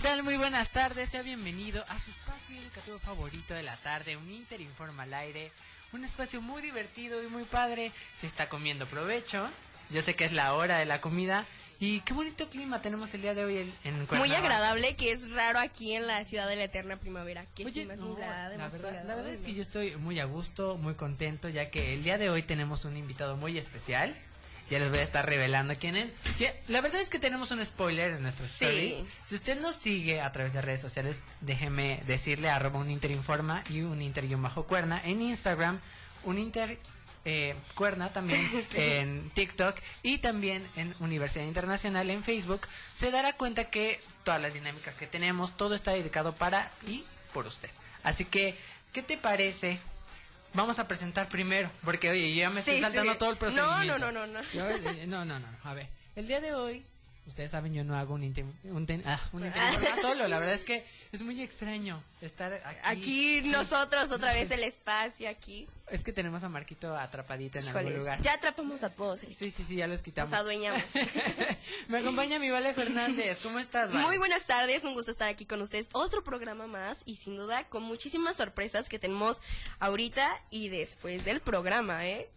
¿Qué tal? Muy buenas tardes. Sea bienvenido a su espacio educativo favorito de la tarde, un Inter Informa al aire. Un espacio muy divertido y muy padre. Se está comiendo provecho. Yo sé que es la hora de la comida. Y qué bonito clima tenemos el día de hoy en, en Muy agradable, que es raro aquí en la ciudad de la eterna primavera. Que Oye, sí, más no, nublada, la, verdad, la verdad es que yo estoy muy a gusto, muy contento, ya que el día de hoy tenemos un invitado muy especial. Ya les voy a estar revelando quién es. La verdad es que tenemos un spoiler en nuestros Sí. stories. Si usted nos sigue a través de redes sociales, déjeme decirle arroba un interinforma y un inter bajo cuerna en Instagram, un inter eh, cuerna también en TikTok y también en Universidad Internacional en Facebook, se dará cuenta que todas las dinámicas que tenemos, todo está dedicado para y por usted. Así que, ¿qué te parece? Vamos a presentar primero, porque oye, yo ya me estoy Sí, saltando sí. todo el procedimiento. No, no, no, no, no. Eh, no, no, no, no. A ver, el día de hoy, ustedes saben, yo no hago un inter, un, ten- ah, un solo. La verdad es que es muy extraño estar aquí. Aquí nosotros, otra vez el espacio aquí. Es que tenemos a Marquito atrapadito en algún lugar. ya atrapamos a todos. Sí, sí, sí, ya los quitamos. Nos adueñamos. Me acompaña mi Vale Fernández. ¿Cómo estás, Vale? Muy buenas tardes, un gusto estar aquí con ustedes. Otro programa más y sin duda con muchísimas sorpresas que tenemos ahorita y después del programa, ¿eh?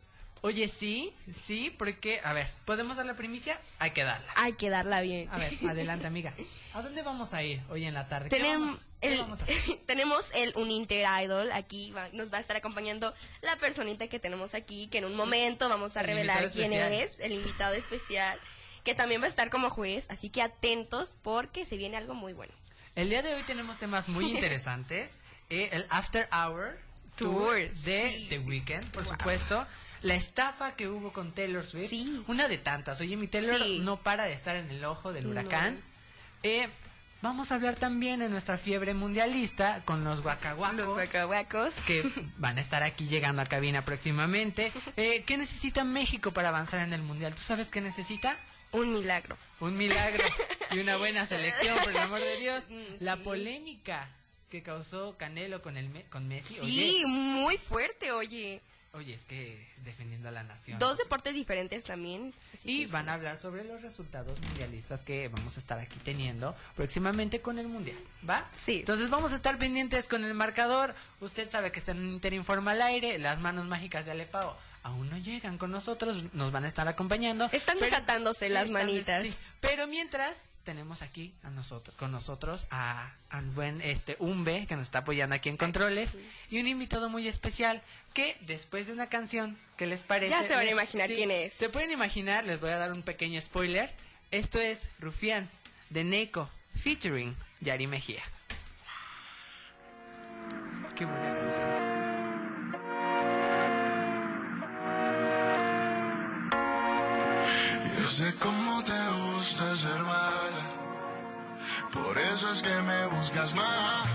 Oye, sí, sí, porque, a ver, ¿podemos dar la primicia? Hay que darla. Hay que darla bien. A ver, adelante, amiga. ¿A dónde vamos a ir hoy en la tarde? ¿Qué Tenemos qué el, vamos a hacer? tenemos el Uninter Idol. Aquí va- nos va a estar acompañando la personita que tenemos aquí, que en un momento vamos a El revelar quién es, el invitado especial, que también va a estar como juez. Así que atentos porque se viene algo muy bueno. El día de hoy tenemos temas muy interesantes. Eh, el After Hour Tour, de sí. The Weeknd, por supuesto. La estafa que hubo con Taylor Swift. Sí. Una de tantas. Oye, mi Taylor Sí. no para de estar en el ojo del huracán. Eh, vamos a hablar también de nuestra fiebre mundialista con los guacaguacos. Los guacahuacos. que van a estar aquí llegando a cabina próximamente. Eh, ¿Qué necesita México para avanzar en el mundial? ¿Tú sabes qué necesita? Un milagro. Un milagro y una buena selección, por el amor de Dios. La polémica que causó Canelo con el Me- con Messi. Sí, muy fuerte, oye. Oye, es que defendiendo a la nación. Dos deportes diferentes también. y van a hablar sobre los resultados mundialistas que vamos a estar aquí teniendo próximamente con el mundial, ¿va? Sí. Entonces vamos a estar pendientes con el marcador. Usted sabe que está en Interinforma al aire. Las manos mágicas de Alepao aún no llegan con nosotros. Nos van a estar acompañando. Están desatándose las están manitas. sí. Pero mientras tenemos aquí a nosotros, con nosotros a al buen este Umbe que nos está apoyando aquí en controles y un invitado muy especial que después de una canción que les parece Ya se van a imaginar quién es. Se pueden imaginar, les voy a dar un pequeño spoiler. Esto es Rufián de Neko featuring Yari Mejía. Qué buena canción. Yo sé cómo te gusta ser mala, por eso es que me buscas más.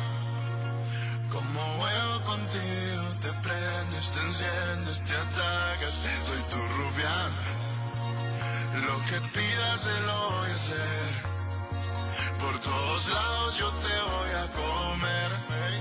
Como juego contigo, te prendes, te enciendes, te atacas, soy tu rufián. Lo que pidas se lo voy a hacer. Por todos lados yo te voy a comer.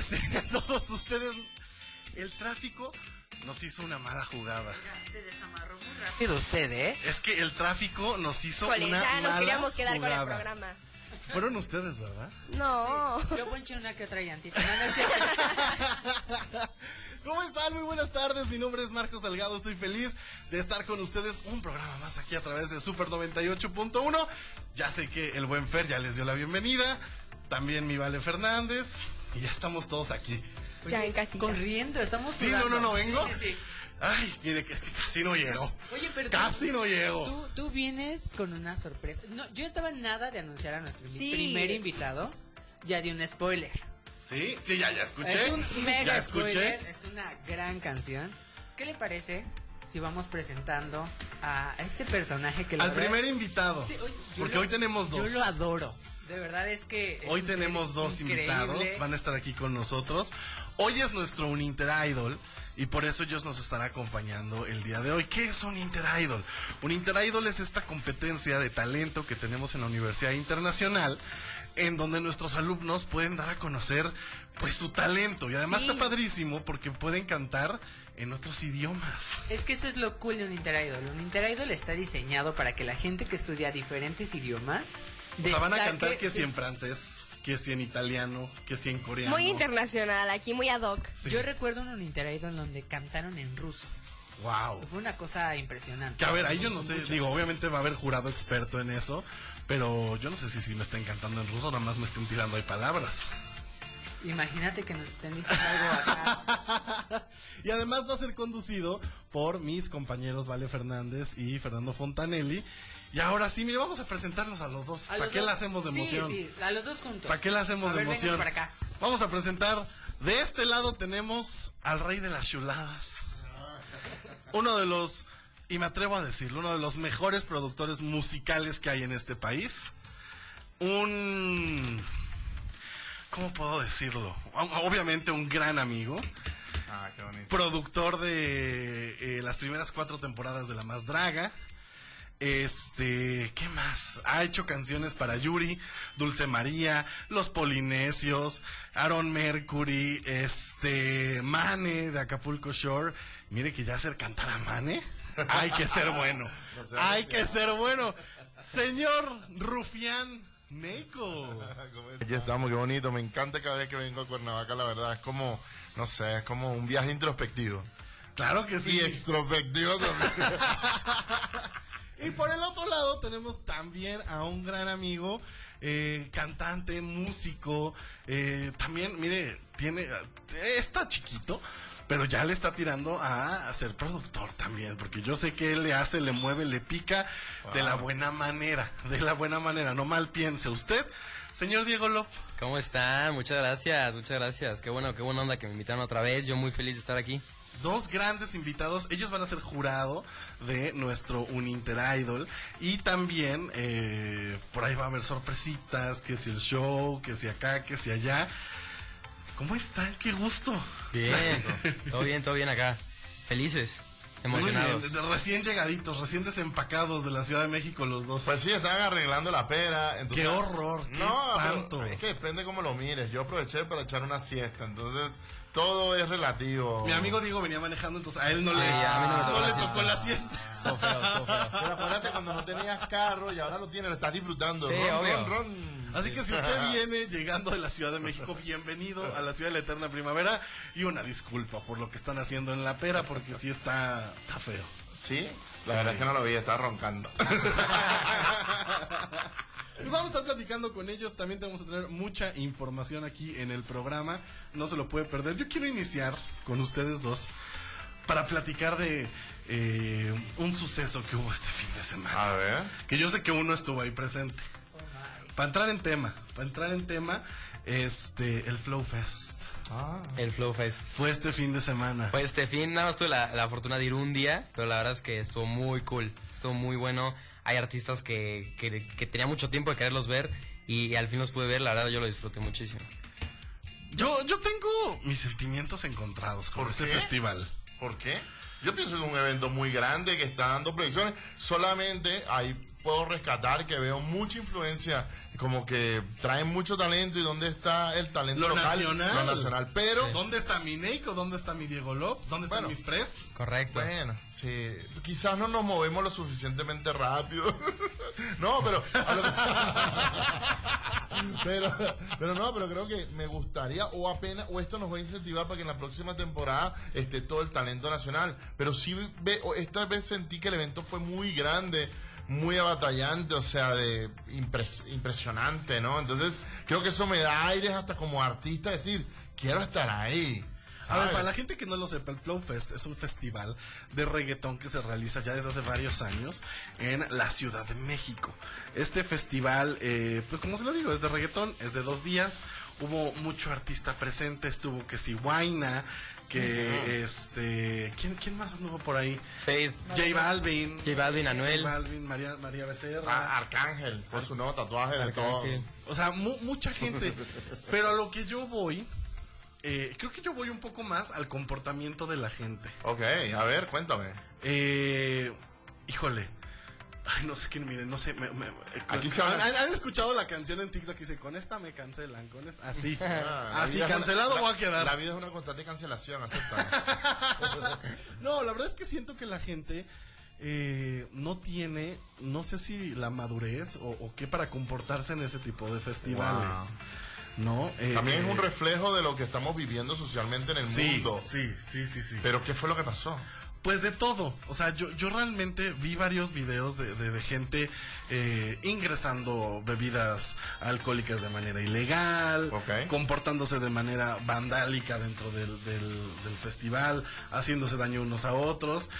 Tardes a todos ustedes. El tráfico nos hizo una mala jugada. Se desamarró muy rápido usted, ¿eh? Es que el tráfico nos hizo Híjole, una ya nos mala queríamos quedar jugada. con el programa. Fueron ustedes, ¿verdad? No. Yo ponché una que otra llantita. No. ¿Cómo están? Muy buenas tardes. Mi nombre es Marcos Salgado. Estoy feliz de estar con ustedes un programa más aquí a través de Super 98.1. Ya sé que el buen Fer ya les dio la bienvenida. También mi Vale Fernández. Y ya estamos todos aquí. Ya en casita. Corriendo, estamos Sí, no, sudando. no, no vengo. Sí, sí, sí. Ay, mire, es que casi no llego. Oye, pero tú- Casi no llego. Tú, tú vienes con una sorpresa. No, yo estaba nada de anunciar a nuestro Sí. primer invitado. Ya di un spoiler. Sí, sí, ya, ya escuché. Es un mega ya escuché. spoiler. Es una gran canción. ¿Qué le parece si vamos presentando a este personaje que la Al primer invitado. Sí, hoy- porque lo- hoy tenemos dos. Yo lo adoro. De verdad es que. es Hoy tenemos dos increíble. invitados, van a estar aquí con nosotros. Hoy es nuestro un Idol y por eso ellos nos están acompañando el día de hoy. ¿Qué es un Idol? Un Idol es esta competencia de talento que tenemos en la Universidad Internacional en donde nuestros alumnos pueden dar a conocer pues su talento y además Sí. está padrísimo porque pueden cantar en otros idiomas. Es que eso es lo cool de un Interidol. Un Interidol está diseñado para que la gente que estudia diferentes idiomas. O sea, van a cantar que si en francés, que si en italiano, que si en coreano. Muy internacional, aquí muy ad hoc. Sí. Yo recuerdo un Interidol donde cantaron en ruso. Wow. Fue una cosa impresionante. Que a ver, ahí yo no sé, digo, obviamente va a haber jurado experto en eso, pero yo no sé si, si me están cantando en ruso, nada más me estén tirando ahí palabras. Imagínate que nos estén diciendo algo acá. Y además va a ser conducido por mis compañeros Vale Fernández y Fernando Fontanelli. Y ahora sí, mire, vamos a presentarnos a los dos. A ¿Para los qué dos- la hacemos de emoción? Sí, sí, a los dos juntos. ¿Para qué la hacemos A de ver, emoción? para acá. Vamos a presentar, de este lado tenemos al rey de las chuladas. Uno de los, y me atrevo a decirlo, uno de los mejores productores musicales que hay en este país. Un... ¿Cómo puedo decirlo? Obviamente un gran amigo. Ah, qué bonito. Productor de eh, las primeras cuatro temporadas de La Más Draga. Este, ¿qué más? Ha hecho canciones para Yuri, Dulce María, Los Polinesios, Aaron Mercury, este, Mane de Acapulco Shore. Mire que ya hacer cantar a Mane, hay que ser bueno. No sé, hay que ser bueno. Señor Rufián Neiko. Aquí estamos, qué bonito. Me encanta cada vez que vengo a Cuernavaca, la verdad. Es como, no sé, es como un viaje introspectivo. Claro que sí. Y extrospectivo también. Y por el otro lado tenemos también a un gran amigo, eh, cantante, músico, eh, también, mire, tiene, eh, está chiquito, pero ya le está tirando a, ser productor también, porque yo sé que él le hace, le mueve, le pica de la buena manera, de la buena manera, no mal piense usted. Señor Diego Lop, ¿Cómo están? Muchas gracias, muchas gracias. Qué bueno, qué buena onda que me invitaron otra vez. Yo muy feliz de estar aquí. Dos grandes invitados. Ellos van a ser jurado de nuestro Uninter Idol. Y también eh, por ahí va a haber sorpresitas, que si el show, que si acá, que si allá. ¿Cómo están? ¡Qué gusto! Bien, todo bien, todo bien acá. Felices, Muy bien, emocionados. de- recién llegaditos, recién desempacados de la Ciudad de México los dos. Pues sí, están arreglando la pera. Entonces, ¡Qué horror! ¡Qué no, pero espanto! es que depende cómo lo mires. Yo aproveché para echar una siesta. Entonces, todo es relativo. Mi amigo Diego venía manejando, entonces a él no Sí, le, a mí no me tocó no la le siesta. tocó la siesta. Estuvo feo, estuvo feo. Pero acuérdate cuando no tenías carro y ahora lo tienes, lo estás disfrutando. Sí, ron, obvio. ron, ron. Así que si usted viene llegando de la Ciudad de México, bienvenido a la Ciudad de la Eterna Primavera y una disculpa por lo que están haciendo en la pera porque sí está, está feo. Sí, la verdad es que no lo vi, estaba roncando. Y vamos a estar platicando con ellos, también tenemos que tener mucha información aquí en el programa, no se lo puede perder. Yo quiero iniciar con ustedes dos para platicar de eh, un suceso que hubo este fin de semana. A ver. Que yo sé que uno estuvo ahí presente. Para entrar en tema, para entrar en tema, este, el Flow Fest. El Flow Fest. Fue este fin de semana. Pues este fin nada más tuve la, la fortuna de ir un día, pero la verdad es que estuvo muy cool, estuvo muy bueno. Hay artistas que, que, que tenía mucho tiempo de quererlos ver y, al fin los pude ver, la verdad yo lo disfruté muchísimo. Yo, yo tengo mis sentimientos encontrados con ¿Por este festival. ¿Por qué? Yo pienso que es un evento muy grande que está dando proyecciones. Solamente ahí puedo rescatar que veo mucha influencia, como que traen mucho talento y dónde está el talento Lo local, nacional. lo nacional. Pero ¿Dónde está mi Neiko? ¿Dónde está mi Diego Lop? ¿Dónde están Bueno. mis pres? Correcto. Bueno, sí, quizás no nos movemos lo suficientemente rápido. no, pero, pero pero no, pero creo que me gustaría o apenas o esto nos va a incentivar para que en la próxima temporada esté todo el talento nacional, pero sí ve, o esta vez sentí que el evento fue muy grande, muy abatallante, o sea, de impres- impresionante, ¿no? Entonces, creo que eso me da aires hasta como artista decir, quiero estar ahí. A ver, para la gente que no lo sepa, el Flow Fest es un festival de reggaetón que se realiza ya desde hace varios años en la Ciudad de México. Este festival, eh, pues como se lo digo, es de reggaetón, es de dos días. Hubo mucho artista presente, estuvo que si Guaina, que este... ¿quién, ¿Quién más anduvo por ahí? Fade. J Balvin. J Balvin, Anuel. J Balvin, María, María Becerra. Ah, Arcángel, por su nuevo tatuaje de todo. Arcángel. O sea, mu- mucha gente. Pero a lo que yo voy, eh, creo que yo voy un poco más al comportamiento de la gente. Ok, a ver, cuéntame. Eh, híjole. Ay, no sé quién, miren, no sé. me- me- Aquí se ¿Han, van a- han- han escuchado la canción en TikTok que dice, con esta me cancelan, con esta? Así. Ah, así, es una- cancelado la- voy a quedar. La vida es una constante cancelación, acepta. No, la verdad es que siento que la gente eh, no tiene, no sé si la madurez o, o qué para comportarse en ese tipo de festivales. ¿No? Eh, También es un eh, reflejo de lo que estamos viviendo socialmente en el sí, mundo. sí, sí, sí, sí. Pero ¿qué fue lo que pasó? Pues de todo. O sea, yo, yo realmente vi varios videos de, de- de gente eh, ingresando bebidas alcohólicas de manera ilegal, Ok. comportándose de manera vandálica dentro del, del- del festival, haciéndose daño unos a otros.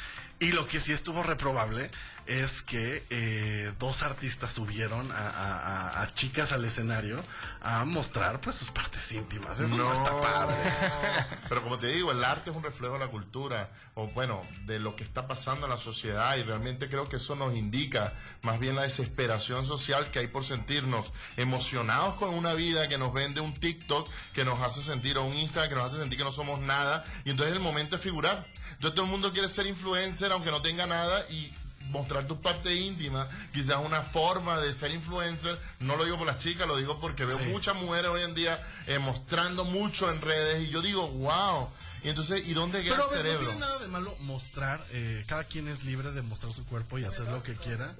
Y lo que sí estuvo reprobable es que eh, dos artistas subieron a, a- a- a chicas al escenario a mostrar pues sus partes íntimas. Eso no, está padre. Pero como te digo, el arte es un reflejo de la cultura, o bueno, de lo que está pasando en la sociedad, y realmente creo que eso nos indica más bien la desesperación social que hay por sentirnos emocionados con una vida que nos vende un TikTok, que nos hace sentir, o un Instagram que nos hace sentir que no somos nada, y entonces el momento es figurar. Yo todo el mundo quiere ser influencer, aunque no tenga nada, y mostrar tu parte íntima, quizás una forma de ser influencer, no lo digo por las chicas, lo digo porque veo Sí. muchas mujeres hoy en día eh, mostrando mucho en redes y yo digo, wow, y entonces, ¿y dónde queda Pero el ver, no cerebro? tiene nada de malo mostrar, eh, cada quien es libre de mostrar su cuerpo y hacer lo que quiera,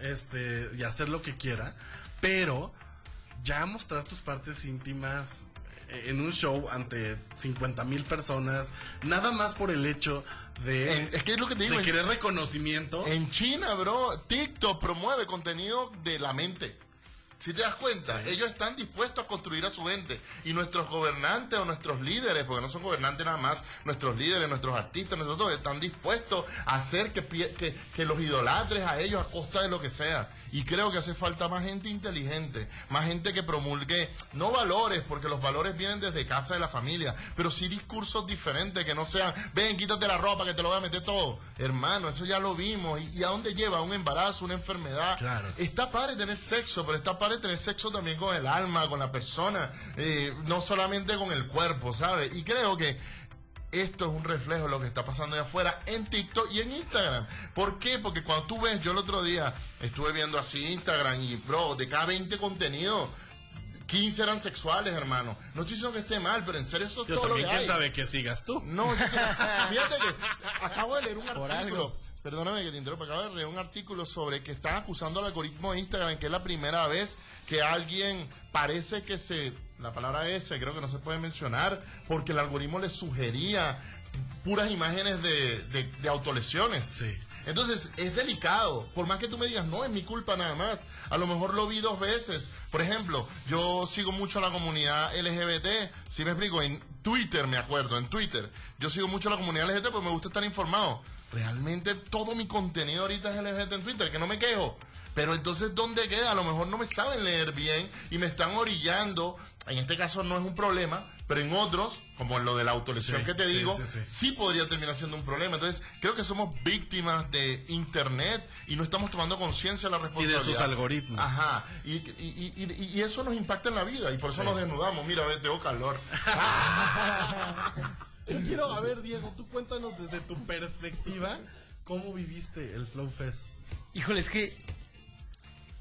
este, y hacer lo que quiera, pero ya mostrar tus partes íntimas en un show ante 50 mil personas, nada más por el hecho de, En- es que es lo que te digo, de querer reconocimiento. En China, bro, TikTok promueve contenido de la mente. Si te das cuenta, ellos están dispuestos a construir a su gente. Y nuestros gobernantes o nuestros líderes, porque no son gobernantes nada más, nuestros líderes, nuestros artistas, nosotros están dispuestos a hacer que, que, que los idolatres a ellos a costa de lo que sea. Y creo que hace falta más gente inteligente, más gente que promulgue, no valores, porque los valores vienen desde casa de la familia, pero sí discursos diferentes, que no sean, ven, quítate la ropa, que te lo voy a meter todo. Hermano, eso ya lo vimos. ¿Y, y a dónde lleva? Un embarazo, una enfermedad. Claro. Está padre tener sexo, pero está padre tener sexo también con el alma, con la persona, eh, no solamente con el cuerpo, ¿sabes? Y creo que esto es un reflejo de lo que está pasando allá afuera en TikTok y en Instagram. ¿Por qué? Porque cuando tú ves, yo el otro día estuve viendo así Instagram y, bro, de cada 20 contenidos, 15 eran sexuales, hermano. No estoy diciendo que esté mal, pero en serio eso es Yo todo lo que quién hay. sabe que sigas tú. No, yo fíjate que acabo de leer un artículo. Perdóname que te interrumpa, acabo de leer un artículo sobre que están acusando al algoritmo de Instagram que es la primera vez que alguien parece que se. La palabra S creo que no se puede mencionar porque el algoritmo le sugería puras imágenes de, de, de autolesiones. Sí. Entonces es delicado, por más que tú me digas, no es mi culpa nada más, a lo mejor lo vi dos veces. Por ejemplo, yo sigo mucho a la comunidad LGBT, si me explico, en Twitter me acuerdo, en Twitter, yo sigo mucho a la comunidad LGBT porque me gusta estar informado. Realmente todo mi contenido ahorita es LGBT en Twitter, que no me quejo. Pero entonces, ¿dónde queda? A lo mejor no me saben leer bien y me están orillando. En este caso no es un problema, pero en otros, como en lo de la autolesión Sí, que te sí, digo, sí, sí. sí podría terminar siendo un problema. Entonces, creo que somos víctimas de Internet y no estamos tomando conciencia de la Y de responsabilidad. sus algoritmos. Ajá. Y, y- y- y- y eso nos impacta en la vida y por eso nos desnudamos. Mira, ve, tengo calor. Quiero, a ver, Diego, tú cuéntanos desde tu perspectiva cómo viviste el Flow Fest. Híjole, es que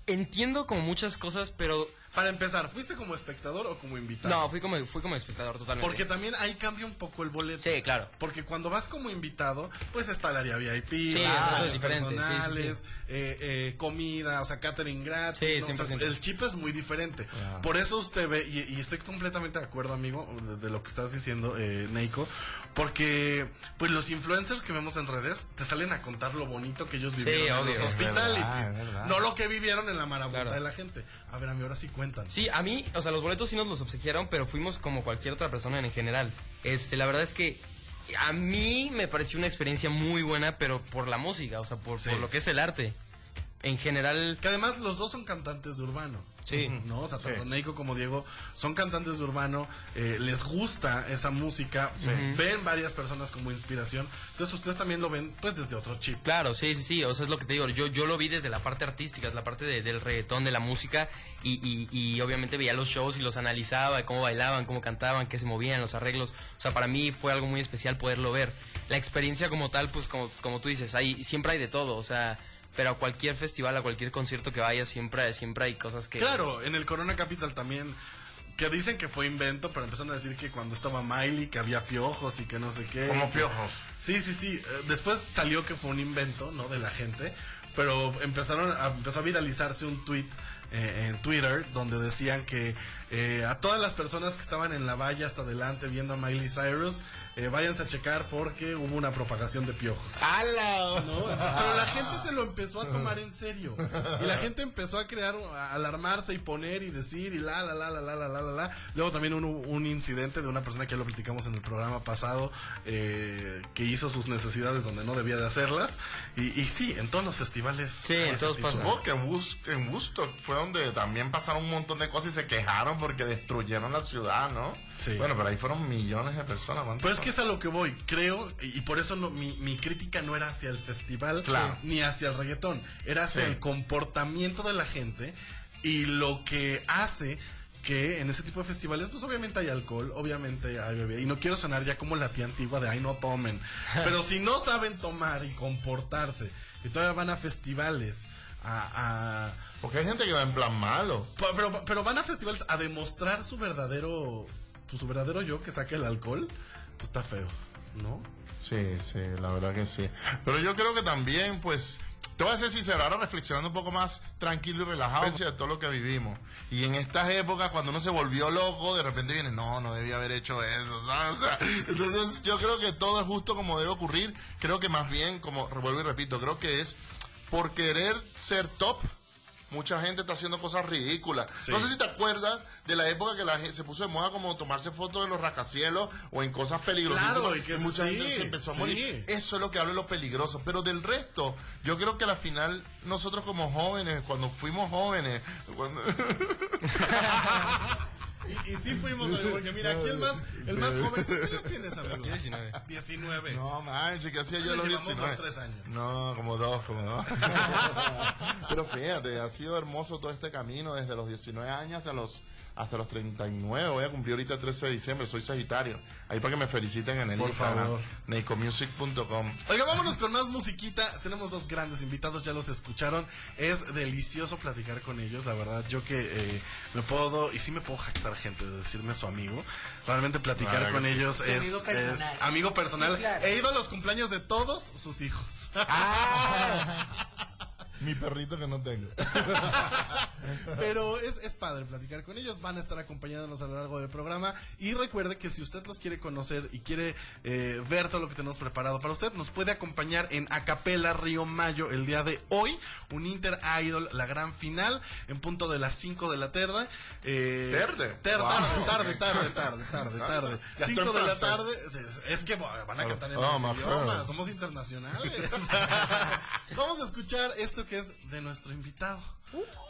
entiendo como muchas cosas, pero Para empezar, ¿fuiste como espectador o como invitado? no, fui como, fui como espectador totalmente. Porque también ahí cambia un poco el boleto. Sí, claro. Porque cuando vas como invitado, pues está el área VIP, Sí, es personales, eh, eh, comida, o sea, catering gratis. Sí, ¿no? O sea, 100%. el chip es muy diferente. Por eso usted ve, y, y estoy completamente de acuerdo, amigo, de, de lo que estás diciendo, eh, Neiko, porque pues los influencers que vemos en redes te salen a contar lo bonito que ellos vivieron en obvio. los Es hospitality. verdad, es verdad. No lo que vivieron en la marabunta Claro. de la gente. A ver, a mí ahora sí cuentan. Sí, a mí, o sea, los boletos sí nos los obsequiaron, pero fuimos como cualquier otra persona en general. Este, la verdad es que a mí me pareció una experiencia muy buena, pero por la música, o sea, por, Sí. por lo que es el arte. En general, Que además los dos son cantantes de urbano. Sí. ¿No? O sea, tanto Neiko como Diego son cantantes de urbano, eh, les gusta esa música, ven varias personas como inspiración. Entonces ustedes también lo ven pues desde otro chip. Claro, sí, sí, sí, o sea, es lo que te digo, yo, yo lo vi desde la parte artística, es la parte de- del reggaetón, de la música, y, y, y obviamente veía los shows y los analizaba, cómo bailaban, cómo cantaban, qué se movían, los arreglos, o sea, para mí fue algo muy especial poderlo ver. La experiencia como tal, pues como, como tú dices, hay, siempre hay de todo, o sea, pero a cualquier festival, a cualquier concierto que vayas, siempre, siempre hay cosas que... Claro, en el Corona Capital también, que dicen que fue invento, pero empezaron a decir que cuando estaba Miley, que había piojos y que no sé qué. Como piojos. Sí, sí, sí. Eh, Después salió que fue un invento, ¿no? De la gente. Pero empezaron a, empezó a viralizarse un tweet eh, en Twitter donde decían que eh, a todas las personas que estaban en la valla hasta adelante viendo a Miley Cyrus, eh, váyanse a checar porque hubo una propagación de piojos. ¡Hala! ¿No? Pero la gente se lo empezó a tomar en serio. Y la gente empezó a crear, a alarmarse y poner y decir y la, la, la, la, la, la, la, la. Luego también un, un incidente de una persona que lo platicamos en el programa pasado eh, que hizo sus necesidades donde no debía de hacerlas. Y, sí, en todos los festivales. Sí, en todos Supongo que en, Woodstock fue donde también pasaron un montón de cosas y se quejaron porque destruyeron la ciudad, ¿no? Sí. Bueno, pero ahí fueron millones de personas. ¿cuántos Pero es que es a lo que voy, creo, y y por eso no, mi, mi crítica no era hacia el festival Claro. ni hacia el reggaetón, era hacia Sí. el comportamiento de la gente y lo que hace que en ese tipo de festivales, pues obviamente hay alcohol, obviamente hay bebida, y no quiero sonar ya como la tía antigua de ay no tomen, pero si no saben tomar y comportarse, y todavía van a festivales, a- a Porque hay gente que va en plan malo. Pero, pero van a festivales a demostrar su verdadero, pues, su verdadero yo que saque el alcohol, pues está feo, ¿no? Sí, sí, la verdad que sí. Pero yo creo que también, pues, te voy a ser sincero, ahora reflexionando un poco más tranquilo y relajado de todo lo que vivimos. Y en estas épocas, cuando uno se volvió loco, de repente viene, no, no debía haber hecho eso, ¿sabes? O sea, entonces yo creo que todo es justo como debe ocurrir. Creo que más bien, como vuelvo y repito, creo que es por querer ser top. Mucha gente está haciendo cosas ridículas. Sí. No sé si te acuerdas de la época que la gente se puso de moda como tomarse fotos en los rascacielos o en cosas peligrosas. Claro, y que eso mucha sí, gente se empezó a sí. morir. Eso es lo que habla de lo peligroso. Pero del resto, yo creo que al final, nosotros como jóvenes, cuando fuimos jóvenes, cuando- Y, y sí fuimos, amigo, porque mira, aquí el más, el más joven, ¿cuántos años tienes, amigo? 19. 19. No, manches, ¿qué hacía yo los llevamos 19? los tres años. No, como dos, como dos. Pero fíjate, ha sido hermoso todo este camino desde los 19 años hasta los hasta los 39. Voy a cumplir ahorita el 13 de diciembre, soy Sagitario. Ahí para que me feliciten en el Por Instagram, favor. neicomusic.com. Oiga, vámonos con más musiquita. Tenemos dos grandes invitados, ya los escucharon. Es delicioso platicar con ellos, la verdad. Yo que eh, me puedo, y sí me puedo jactar gente de decirme su amigo. Realmente platicar Claro con sí. ellos es amigo es personal. amigo personal. Sí, claro. He ido a los cumpleaños de todos sus hijos. Mi perrito que no tengo. Pero es, es padre platicar con ellos. Van a estar acompañándonos a lo largo del programa. Y recuerde que si usted los quiere conocer y quiere eh, ver todo lo que tenemos preparado para usted, nos puede acompañar en Acapela Río Mayo el día de hoy. Un Inter Idol, la gran final, en punto de las 5 de la tarde. Eh, ¿Tarde? ter- Wow. tarde, tarde, tarde, tarde, tarde, tarde. Ya 5 está de la tarde. Es que van a cantar en Oh, my idioma. Somos internacionales. Vamos a escuchar esto que es de nuestro invitado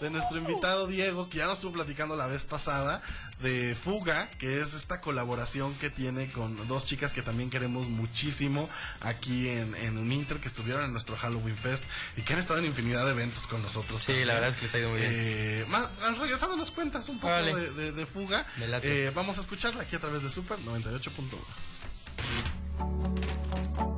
de nuestro invitado Diego, que ya nos estuvo platicando la vez pasada, de Fuga, que es esta colaboración que tiene con dos chicas que también queremos muchísimo aquí en, en Inter, que estuvieron en nuestro Halloween Fest y que han estado en infinidad de eventos con nosotros. Sí, la verdad es que les ha ido muy bien. Eh, más, regresando nos cuentas un poco de, de, Fuga. Eh, vamos a escucharla aquí a través de Super 98.1.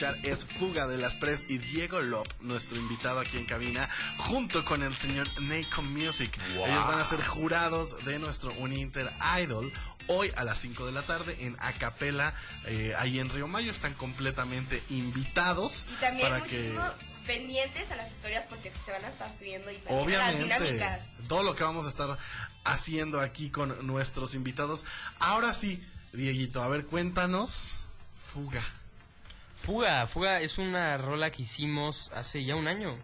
escuchar es Fuga de las Press y Diego Lop, nuestro invitado aquí en cabina, junto con el señor Nako Music. Wow. Ellos van a ser jurados de nuestro Uninter Idol hoy a las 5 de la tarde en Acapela, eh, ahí en Río Mayo. Están completamente invitados y también para que pendientes a las historias porque se van a estar subiendo y también Obviamente, a las dinámicas. Todo lo que vamos a estar haciendo aquí con nuestros invitados. Ahora sí, Dieguito, a ver, cuéntanos. Fuga Fuga, Fuga es una rola que hicimos hace ya un año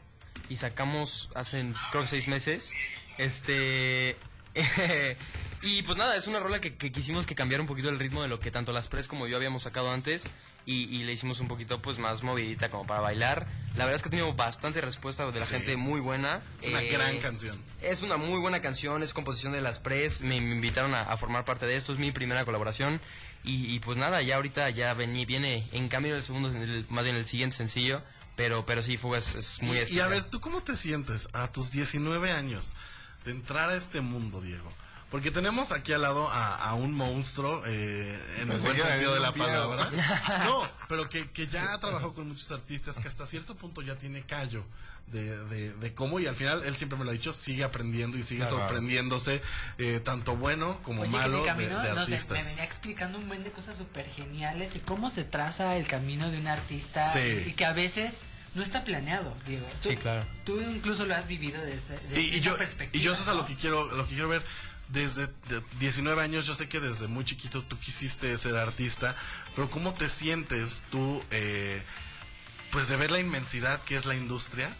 y sacamos hace creo que seis meses. Este y pues nada, es una rola que, que, quisimos que cambiara un poquito el ritmo de lo que tanto las pres como yo habíamos sacado antes y, le hicimos un poquito pues más movidita como para bailar. La verdad es que tenido bastante respuesta de la gente muy buena. Es una eh, gran canción. Es una muy buena canción, es composición de las pres, me, invitaron a, formar parte de esto, es mi primera colaboración y, y pues nada, ya ahorita ya vení, viene en camino el segundo, el- más bien el siguiente sencillo, pero, pero sí, Fuga es, es muy Y- y, a ver, ¿tú cómo te sientes a tus 19 años de entrar a este mundo, Diego? Porque tenemos aquí al lado a, a un monstruo eh, en el buen sentido de la palabra. No, pero que, que ya ha trabajado con muchos artistas, que hasta cierto punto ya tiene callo de, de, de cómo, y al final él siempre me lo ha dicho, sigue aprendiendo y sigue Claro. sorprendiéndose, eh, tanto bueno como Oye, malo de, camino de no artistas. me venía explicando un buen de cosas súper geniales de cómo se traza el camino de un artista Sí. y que a veces no está planeado, Diego. Tú, Sí, claro. Tú incluso lo has vivido desde, desde y, y esa yo perspectiva. y yo eso es a lo que quiero lo que quiero ver desde de 19 años yo sé que desde muy chiquito tú quisiste ser artista pero cómo te sientes tú eh, pues de ver la inmensidad que es la industria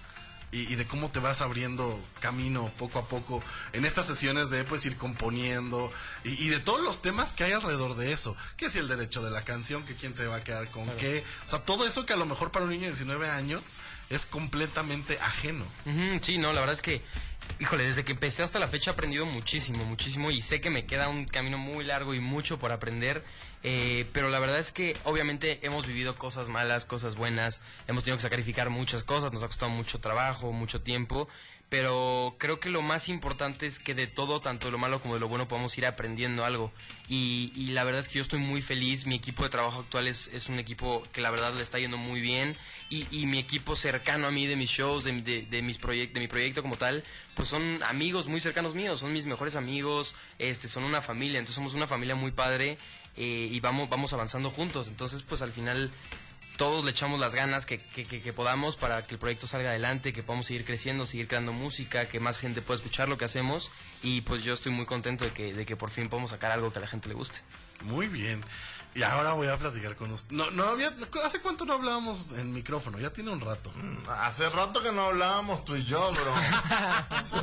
y, y de cómo te vas abriendo camino poco a poco en estas sesiones de pues ir componiendo y, y de todos los temas que hay alrededor de eso. Que si el derecho de la canción que quién se va a quedar con qué. O sea todo eso que a lo mejor para un niño de 19 años es completamente ajeno. Sí, no, la verdad es que, híjole, desde que empecé hasta la fecha he aprendido muchísimo, muchísimo y sé que me queda un camino muy largo y mucho por aprender, eh, pero la verdad es que obviamente hemos vivido cosas malas, cosas buenas, hemos tenido que sacrificar muchas cosas, nos ha costado mucho trabajo, mucho tiempo, pero creo que lo más importante es que de todo, tanto de lo malo como de lo bueno, podamos ir aprendiendo algo. Y, y la verdad es que yo estoy muy feliz. Mi equipo de trabajo actual es, es un equipo que la verdad le está yendo muy bien. Y, y mi equipo cercano a mí de mis shows, de, de, de mis proyect, de mi proyecto como tal, pues son amigos muy cercanos míos, son mis mejores amigos, este, son una familia. Entonces somos una familia muy padre eh, y vamos, vamos avanzando juntos. Entonces, pues al final todos le echamos las ganas que, que, que- que podamos para que el proyecto salga adelante, que podamos seguir creciendo, seguir creando música, que más gente pueda escuchar lo que hacemos y pues yo estoy muy contento de que, de que por fin podamos sacar algo que a la gente le guste. Muy bien. Y ahora voy a platicar con usted. No, no había, ¿Hace cuánto no hablábamos en micrófono? Ya tiene un rato. Hace rato que no hablábamos tú y yo, bro.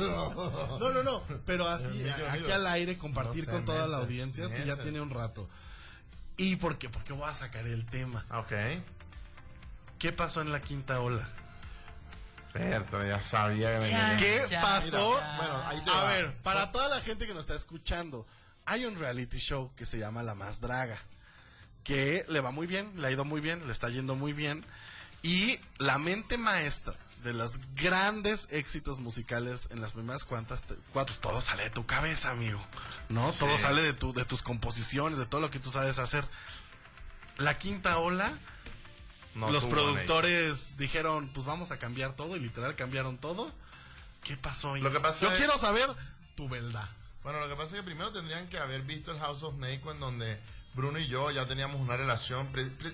No, no, no. Pero así, aquí al aire, compartir No sé, con toda la meses, audiencia, sí, ya meses. tiene un rato. ¿Y por qué? Porque voy a sacar el tema. ok. ¿Qué pasó en la quinta ola? Cierto, ya sabía que Ya. ¿Qué ya, pasó? ya. Bueno, ahí te A va. ver, para toda la gente que nos está escuchando, hay un reality show que se llama La Más Draga, que le va muy bien, le ha ido muy bien, le está yendo muy bien, y la mente maestra de los grandes éxitos musicales en las primeras cuantas, cuatro, todo sale de tu cabeza, amigo, ¿no? Todo sale de, tu, de tus composiciones, de todo lo que tú sabes hacer. La quinta ola, No los productores dijeron, pues vamos a cambiar todo, y literal cambiaron todo. ¿Qué pasó? Lo que pasa Yo es- quiero saber tu verdad. Bueno, lo que pasa es que primero tendrían que haber visto el House of Snake en donde Bruno y yo ya teníamos una relación.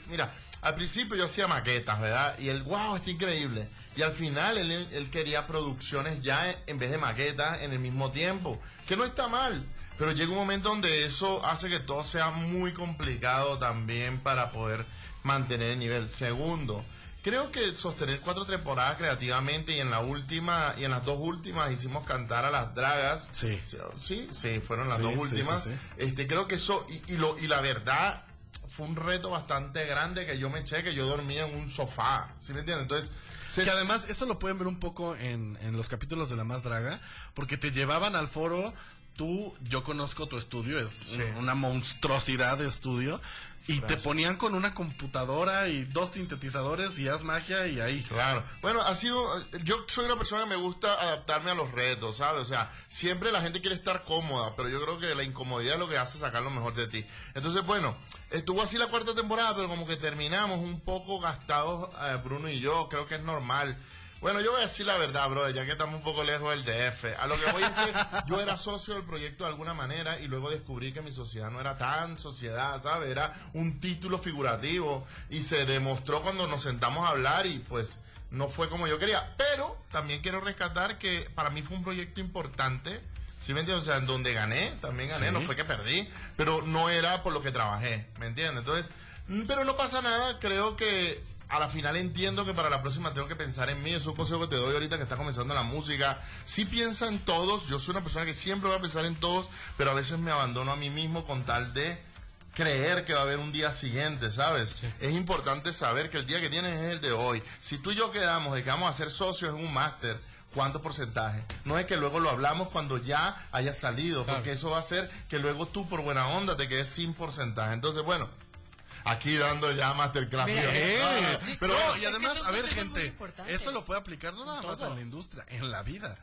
Mira, al principio yo hacía maquetas, ¿verdad? Y él, wow, está increíble. Y al final él, él quería producciones ya en, en vez de maquetas en el mismo tiempo. Que no está mal. Pero llega un momento donde eso hace que todo sea muy complicado también para poder mantener el nivel. Segundo, creo que sostener cuatro temporadas creativamente y en la última y en las dos últimas hicimos cantar a las dragas. Sí. Sí, sí, fueron las Sí, dos últimas. sí, sí. Este, creo que eso, y, y lo, y la verdad, fue un reto bastante grande que yo me eché, que yo dormía en un sofá. ¿Sí me entiendes? Entonces, Que además eso lo pueden ver un poco en, en los capítulos de La Más Draga, porque te llevaban al foro, tú, yo conozco tu estudio, es un- una monstruosidad de estudio, y te ponían con una computadora y dos sintetizadores y haz magia y ahí. Claro. Bueno, ha sido. Yo soy una persona que me gusta adaptarme a los retos, ¿sabes? O sea, siempre la gente quiere estar cómoda, pero yo creo que la incomodidad es lo que hace sacar lo mejor de ti. Entonces, bueno, estuvo así la cuarta temporada, pero como que terminamos un poco gastados, eh, Bruno y yo. Creo que es normal. Bueno, yo voy a decir la verdad, bro, ya que estamos un poco lejos del DF. A lo que voy es que yo era socio del proyecto de alguna manera y luego descubrí que mi sociedad no era tan sociedad, ¿sabes? Era un título figurativo y se demostró cuando nos sentamos a hablar y pues no fue como yo quería. Pero también quiero rescatar que para mí fue un proyecto importante. ¿Sí me entiendes? O sea, en donde gané, también gané, Sí. no fue que perdí, pero no era por lo que trabajé, ¿me entiendes? Entonces, mm, pero no pasa nada, creo que a la final entiendo que para la próxima tengo que pensar en mí. Es un consejo que te doy ahorita que está comenzando la música. Sí piensa en todos. Yo soy una persona que siempre va a pensar en todos, pero a veces me abandono a mí mismo con tal de creer que va a haber un día siguiente, ¿sabes? Es importante saber que el día que tienes es el de hoy. Si tú y yo quedamos de que vamos a ser socios en un máster, ¿cuánto porcentaje? No es que luego lo hablamos cuando ya haya salido, porque eso va a hacer que luego tú por buena onda te quedes sin porcentaje. Entonces, bueno, aquí dando ya masterclass. Mira. Eh, sí, pero y además, a ver, gente, eso lo puede aplicar no nada más Todo. en la industria, en la vida.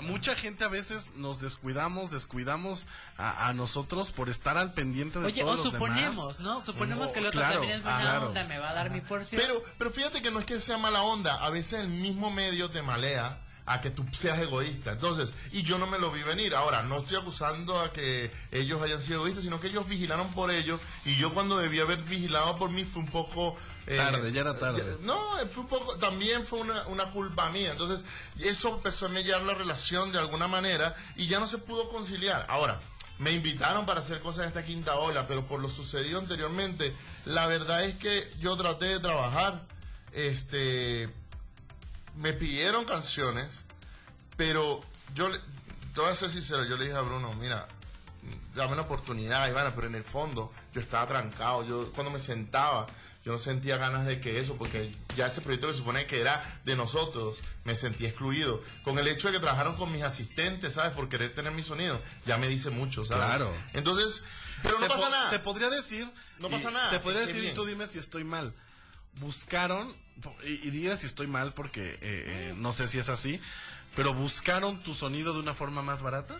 Mucha gente a veces nos descuidamos, descuidamos a, a nosotros por estar al pendiente de Oye, o todos los suponemos, demás. ¿no? Suponemos Oh, que el otro claro, también es buena claro. onda, me va a dar mi porción. Pero, pero fíjate que no es que sea mala onda, a veces el mismo medio te malea a que tú seas egoísta. Entonces, y yo no me lo vi venir. Ahora, no estoy acusando a que ellos hayan sido egoístas, sino que ellos vigilaron por ellos y yo cuando debía haber vigilado por mí fue un poco... eh, Tarde, ya era tarde. no, fue un poco, también fue una, una culpa mía. Entonces, eso empezó a mellar la relación de alguna manera y ya no se pudo conciliar. Ahora, me invitaron para hacer cosas en esta quinta ola, pero por lo sucedido anteriormente, la verdad es que yo traté de trabajar, este, me pidieron canciones, pero yo, le- te voy a ser sincero, yo le dije a Bruno, mira, dame una oportunidad, Ivana, pero en el fondo yo estaba trancado, yo cuando me sentaba, yo no sentía ganas de que eso, porque ya ese proyecto que se supone que era de nosotros, me sentía excluido. Con el hecho de que trabajaron con mis asistentes, ¿sabes? Por querer tener mi sonido, ya me dice mucho, ¿sabes? Claro. Entonces, pero no pasa nada. Se podría decir. No pasa nada, Se podría decir, y tú dime si estoy mal. Buscaron, y, diga si estoy mal porque eh, eh, no sé si es así, pero buscaron tu sonido de una forma más barata.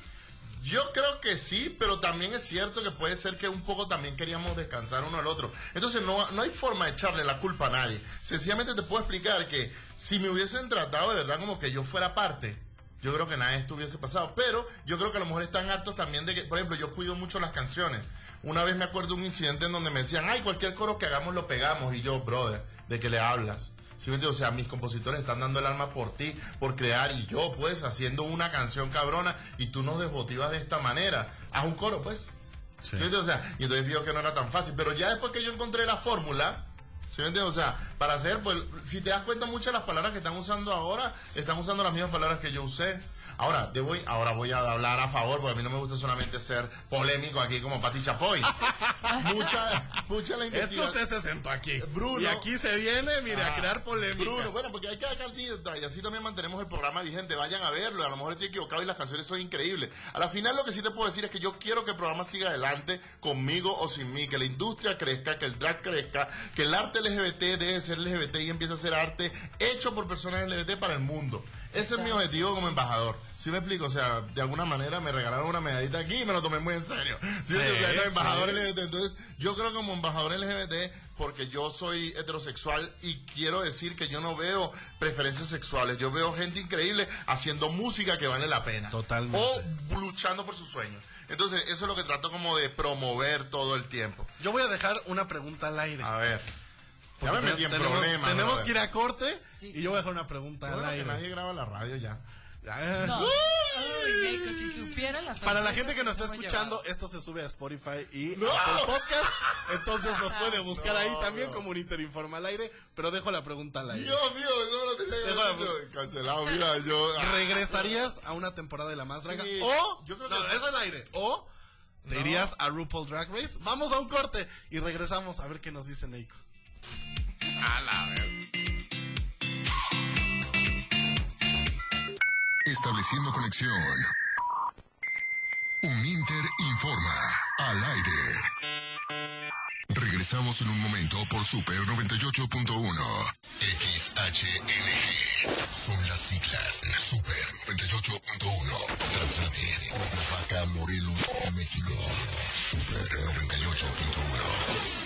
Yo creo que sí, pero también es cierto que puede ser que un poco también queríamos descansar uno al otro. Entonces no, no hay forma de echarle la culpa a nadie. Sencillamente te puedo explicar que si me hubiesen tratado de verdad como que yo fuera parte, yo creo que nada de esto hubiese pasado. Pero yo creo que a lo mejor están hartos también de que, por ejemplo, yo cuido mucho las canciones. Una vez me acuerdo un incidente en donde me decían, ay, cualquier coro que hagamos lo pegamos. Y yo, brother, ¿de qué le hablas? ¿Sí me entiendes? O sea, mis compositores están dando el alma por ti, por crear, y yo, pues, haciendo una canción cabrona, y tú nos desmotivas de esta manera. Haz un coro, pues. ¿Sí me entiendes? O sea, y entonces vio que no era tan fácil. Pero ya después que yo encontré la fórmula, ¿sí me entiendes? O sea, para hacer, pues, si te das cuenta, muchas de las palabras que están usando ahora, están usando las mismas palabras que yo usé. Ahora, te voy, ahora voy a hablar a favor, porque a mí no me gusta solamente ser polémico aquí como Pati Chapoy. mucha, mucha la Es que investigación. usted se sentó aquí. Bruno. Y aquí se viene, mire, a Ah, crear polémica. Bruno, bueno, porque hay que dar cantidad y así también mantenemos el programa vigente. Vayan a verlo, a lo mejor estoy equivocado y las canciones son increíbles. A la final lo que sí te puedo decir es que yo quiero que el programa siga adelante conmigo o sin mí, que la industria crezca, que el drag crezca, que el arte LGBT deje de ser LGBT y empiece a ser arte hecho por personas LGBT para el mundo. Ese es mi objetivo como embajador. ¿Sí me explico? O sea, de alguna manera me regalaron una medallita aquí y me lo tomé muy en serio. ¿Sí? Sí, O sea, sí. LGBT. Entonces, yo creo que como embajador LGBT, porque yo soy heterosexual y quiero decir que yo no veo preferencias sexuales, yo veo gente increíble haciendo música que vale la pena. Totalmente. O luchando por sus sueños. Entonces, eso es lo que trato como de promover todo el tiempo. Yo voy a dejar una pregunta al aire. A ver. Ya me metí en tenemos, problemas. tenemos que ir a corte Sí. y yo voy a dejar una pregunta Bueno, al que aire. nadie graba la radio ya. Ah. No. Ay, si supiera las Para la gente que nos está escuchando, llevado. esto se sube a Spotify y ¡No! Apple Podcast. Entonces nos puede buscar No, ahí también no. como un Interinforma al aire. Pero dejo la pregunta al aire. Dios mío, eso lo tenía que haber. Cancelado, mira, yo. ah. ¿Regresarías a una temporada de La Más Draga? Sí, o, yo creo no, que- es al aire. O te No. irías a RuPaul Drag Race. Vamos a un corte y regresamos a ver qué nos dice Neiko. A la ver. Estableciendo conexión. Un Inter informa al aire. Regresamos en un momento por Super 98.1. XHNG. Son las siglas Super 98.1. Transmite de Cuernavaca, Morelos, México. Super 98.1.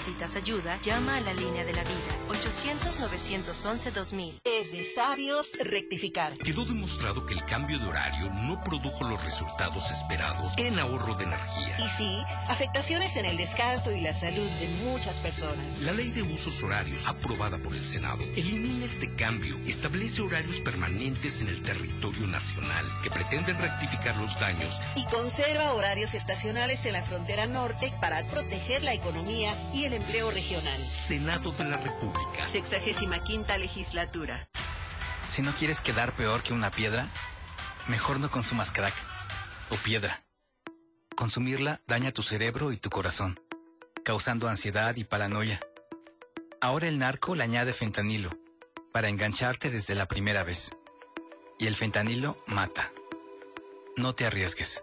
necesitas ayuda, llama a la línea de la vida 800-911-2000. Es de sabios rectificar. Quedó demostrado que el cambio de horario no produjo los resultados esperados en ahorro de energía. Y sí, afectaciones en el descanso y la salud de muchas personas. La ley de usos horarios, aprobada por el Senado, elimina este cambio, establece horarios permanentes en el territorio nacional que pretenden rectificar los daños Y conserva horarios estacionales en la frontera norte para proteger la economía y el empleo regional. Senado de la República. Sexagésima quinta legislatura. Si no quieres quedar peor que una piedra, mejor no consumas crack o piedra. Consumirla daña tu cerebro y tu corazón, causando ansiedad y paranoia. Ahora el narco le añade fentanilo para engancharte desde la primera vez. Y el fentanilo mata. No te arriesgues.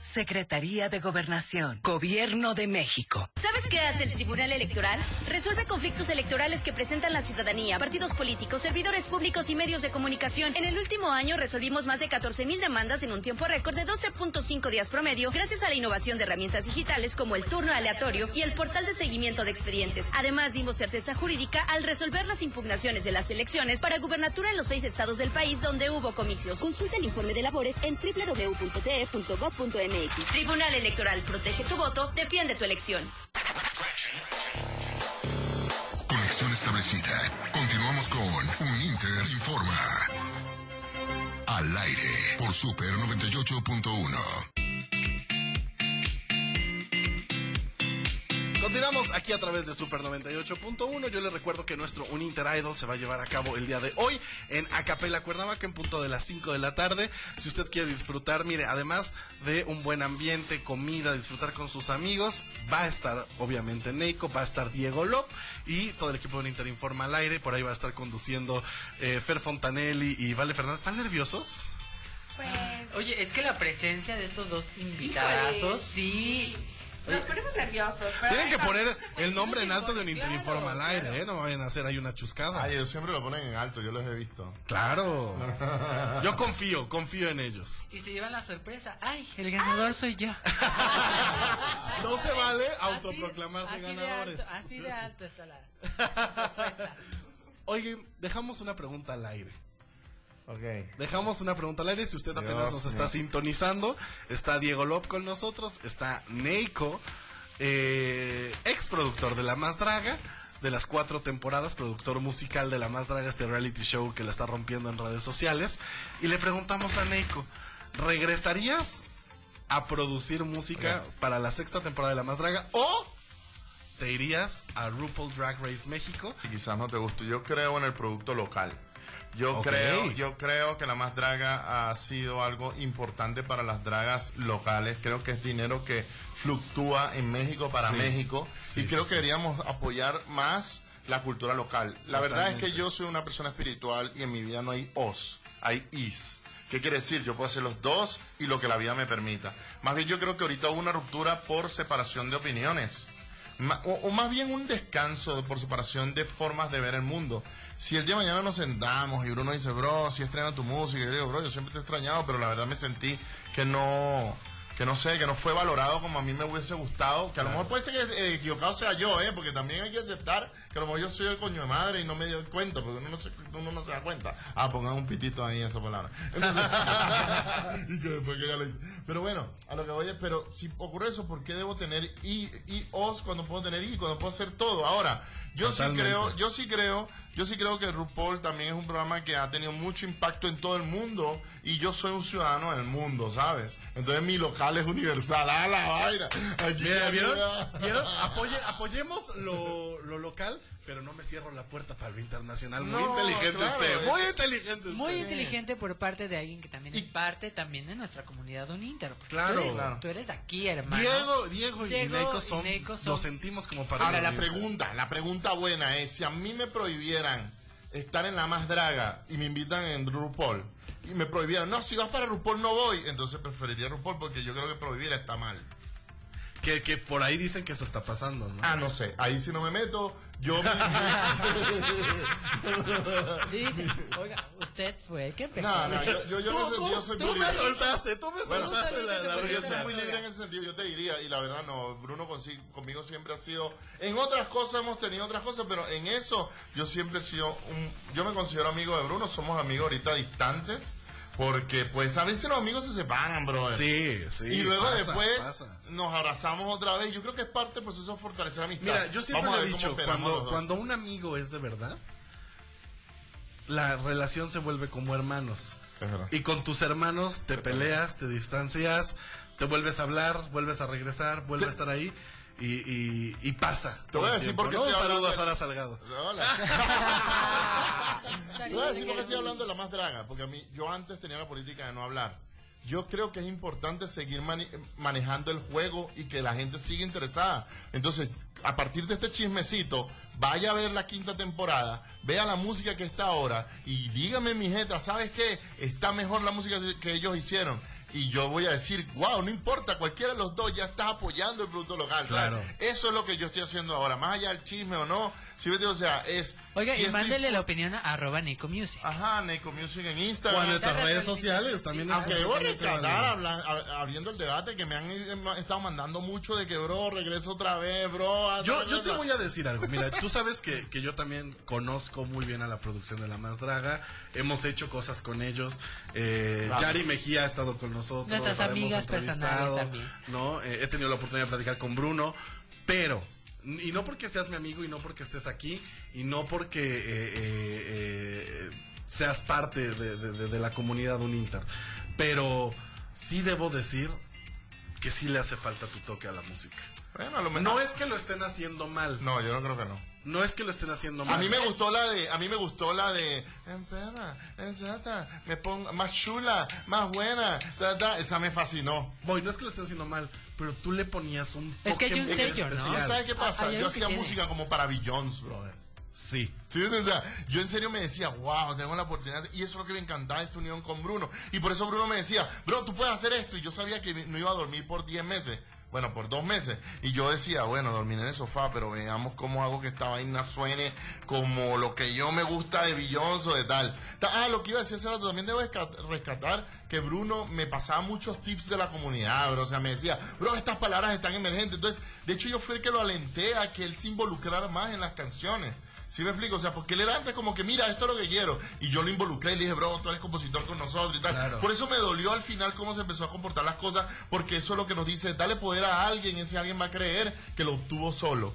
Secretaría de Gobernación, Gobierno de México. ¿Sabes qué hace el Tribunal Electoral? Resuelve conflictos electorales que presentan la ciudadanía, partidos políticos, servidores públicos y medios de comunicación. En el último año resolvimos más de 14 mil demandas en un tiempo récord de 12.5 días promedio, gracias a la innovación de herramientas digitales como el turno aleatorio y el portal de seguimiento de expedientes. Además, dimos certeza jurídica al resolver las impugnaciones de las elecciones para gubernatura en los seis estados del país donde hubo comicios. Consulta el informe de labores en www.te.gov.mx. Tribunal Electoral, protege tu voto, defiende tu elección. Conexión establecida. Continuamos con Un Inter Informa. Al aire por Super 98.1. Continuamos aquí a través de Super 98.1. Yo les recuerdo que nuestro Uninter Idol se va a llevar a cabo el día de hoy en Acapela Cuernavaca en punto de las 5 de la tarde. Si usted quiere disfrutar, mire, además de un buen ambiente, comida, disfrutar con sus amigos, va a estar obviamente Neiko, va a estar Diego Lop y todo el equipo de Uninter Informa al aire. Por ahí va a estar conduciendo eh, Fer Fontanelli y Vale Fernández. ¿Están nerviosos? Oye, es que la presencia de estos dos invitadazos, sí. Nos ponemos nerviosos. pero Tienen que poner el nombre en alto de Uninter Informa al aire, ¿eh? No vayan a hacer ahí una chuscada. Ay, ellos siempre lo ponen en alto, yo los he visto. Claro. Yo confío, confío en ellos. Y se llevan la sorpresa. ¡Ay, el ganador soy yo! No se vale autoproclamarse así ganadores. alto, así de alto está la sorpresa. Oye, dejamos una pregunta al aire. Dejamos una pregunta al aire. Si usted apenas Dios nos está sintonizando, está Diego Lop con nosotros, está Neiko, eh, ex productor de La Más Draga, de las cuatro temporadas, productor musical de La Más Draga, este reality show que la está rompiendo en redes sociales. Y le preguntamos a Neiko, ¿regresarías a producir música para la sexta temporada de La Más Draga o te irías a RuPaul Drag Race México? Y quizás no te guste. Yo creo en el producto local. Yo creo, yo creo que la más draga ha sido algo importante para las dragas locales. Creo que es dinero que fluctúa en México para Sí. México. Sí, y creo sí. que deberíamos apoyar más la cultura local. La verdad es que yo soy una persona espiritual y en mi vida no hay os, hay is. ¿Qué quiere decir? Yo puedo hacer los dos y lo que la vida me permita. Más bien yo creo que ahorita hubo una ruptura por separación de opiniones. O, o más bien un descanso de- por separación de formas de ver el mundo. Si el día de mañana nos sentamos y Bruno dice, bro, si estrena tu música, y yo digo, bro, yo siempre te he extrañado, pero la verdad me sentí que no, que no sé, que no fue valorado como a mí me hubiese gustado, que a lo mejor puede ser que eh, equivocado sea yo, ¿eh? porque también hay que aceptar que a lo mejor yo soy el coño de madre y no me doy cuenta, porque uno no se, uno no se da cuenta. Ah, pongan un pitito ahí en esa palabra. Entonces, y que después que ya lo hice. Pero bueno, a lo que voy es, pero si ocurre eso, ¿por qué debo tener i, y os cuando puedo tener i, cuando puedo hacer todo? Ahora, yo Totalmente. sí creo, yo sí creo, yo sí creo que RuPaul también es un programa que ha tenido mucho impacto en todo el mundo y yo soy un ciudadano del mundo, ¿sabes? Entonces mi local es universal, ¡ah, la vaina! Aquí Mira, ya- ¿vieron? ¿Vieron? Apoye- apoyemos lo, lo local, pero no me cierro la puerta para lo internacional. Muy No, inteligente claro, usted, eh. muy inteligente usted. Muy inteligente por parte de alguien que también es parte también de nuestra comunidad Uninter. Claro. tú eres, Claro. tú eres aquí, hermano. Diego, Diego y Diego y son, son- lo sentimos como para Ahora, la pregunta, la pregunta buena es, si a mí me prohibieran estar en la más draga y me invitan en RuPaul y me prohibieran, no, si vas para RuPaul no voy, entonces preferiría RuPaul porque yo creo que prohibir está mal. Que, que por ahí dicen que eso está pasando, ¿no? Ah, no sé, ahí sí no me meto. Yo me... Dice, oiga, usted fue el que empezó. No, no, yo, yo, yo en ese sentido soy tú muy me libre. soltaste, tú me Bueno, soltaste la, la Porque yo soy muy libre en ese sentido, yo te diría, y la verdad no, Bruno conmigo siempre ha sido, en otras cosas hemos tenido otras cosas, pero en eso yo siempre he sido un, yo me considero amigo de Bruno, somos amigos ahorita distantes, porque pues a veces los amigos se separan, bro. Sí, sí, Y luego pasa, después pasa. nos abrazamos otra vez, yo creo que es parte del proceso de fortalecer la amistad. Mira, yo siempre Vamos he dicho, cuando, cuando un amigo es de verdad, la relación se vuelve como hermanos. Y con tus hermanos te peleas, te distancias, te vuelves a hablar, vuelves a regresar, vuelves a estar ahí y, y, y pasa. Te voy a decir por qué ¿no? Saludos a Sara Salgado. Hola. Te voy a decir por qué estoy hablando de la más draga, porque a mí, yo antes tenía la política de no hablar. Yo creo que es importante seguir mani- manejando el juego y que la gente siga interesada. Entonces, a partir de este chismecito, vaya a ver la quinta temporada, vea la música que está ahora y dígame, mi jeta, ¿sabes qué? Está mejor la música que ellos hicieron. Y yo voy a decir, wow, no importa, cualquiera de los dos ya está apoyando el producto local. Claro. Eso es lo que yo estoy haciendo ahora, más allá del chisme o no. Digo, o sea, es. Oiga, si y mándele la opinión a arroba Nico Music. Ajá, Neko Music en O Instagram. a nuestras redes sociales también. Aunque debo rescatar, abriendo el debate, que me han eh, estado mandando mucho de que, bro, regreso otra vez, bro. Yo, yo te voy a decir algo. Mira, tú sabes que, que yo también conozco muy bien a la producción de La Más Draga. Hemos hecho cosas con ellos. Eh. Yari Mejía ha estado con nosotros. Nuestras amigas personales también. ¿no? Eh, he tenido la oportunidad de platicar con Bruno. Pero, y no porque seas mi amigo y no porque estés aquí, y no porque eh, eh, eh, seas parte de, de- de- la comunidad de un Inter. Pero sí debo decir que sí le hace falta tu toque a la música. Bueno, a lo mejor- No es que lo estén haciendo mal. No, yo no creo que no. No es que lo estén haciendo mal. A mí me gustó la de, a mí me gustó la de, enferma, enferma, me pongo más chula, más buena, ta, ta, esa me fascinó. Voy, no es que lo estén haciendo mal, pero tú le ponías un Es que hay un sello, ¿no? especial. ¿Sabes qué pasa? Yo hacía tiene. música como para Billions, brother. Sí. ¿Sí? O sea, yo en serio me decía, wow, tengo la oportunidad. Y eso es lo que me encantaba de esta unión con Bruno. Y por eso Bruno me decía, bro, tú puedes hacer esto. Y yo sabía que no iba a dormir por 10 meses. Bueno, por dos meses. Y yo decía, bueno, dormir en el sofá, pero veamos cómo hago que esta vaina suene como lo que yo me gusta de Beyoncé o de tal. Ta- Ah, lo que iba a decir hace rato, también debo resca- rescatar que Bruno me pasaba muchos tips de la comunidad, bro. O sea, me decía, bro, estas palabras están emergentes. Entonces, de hecho, yo fui el que lo alenté a que él se involucrara más en las canciones. ¿Sí me explico? O sea, porque él era antes como que, mira, esto es lo que quiero. Y yo lo involucré y le dije, bro, tú eres compositor con nosotros y tal. Claro. Por eso me dolió al final cómo se empezó a comportar las cosas, porque eso es lo que nos dice, dale poder a alguien, ese alguien va a creer que lo obtuvo solo.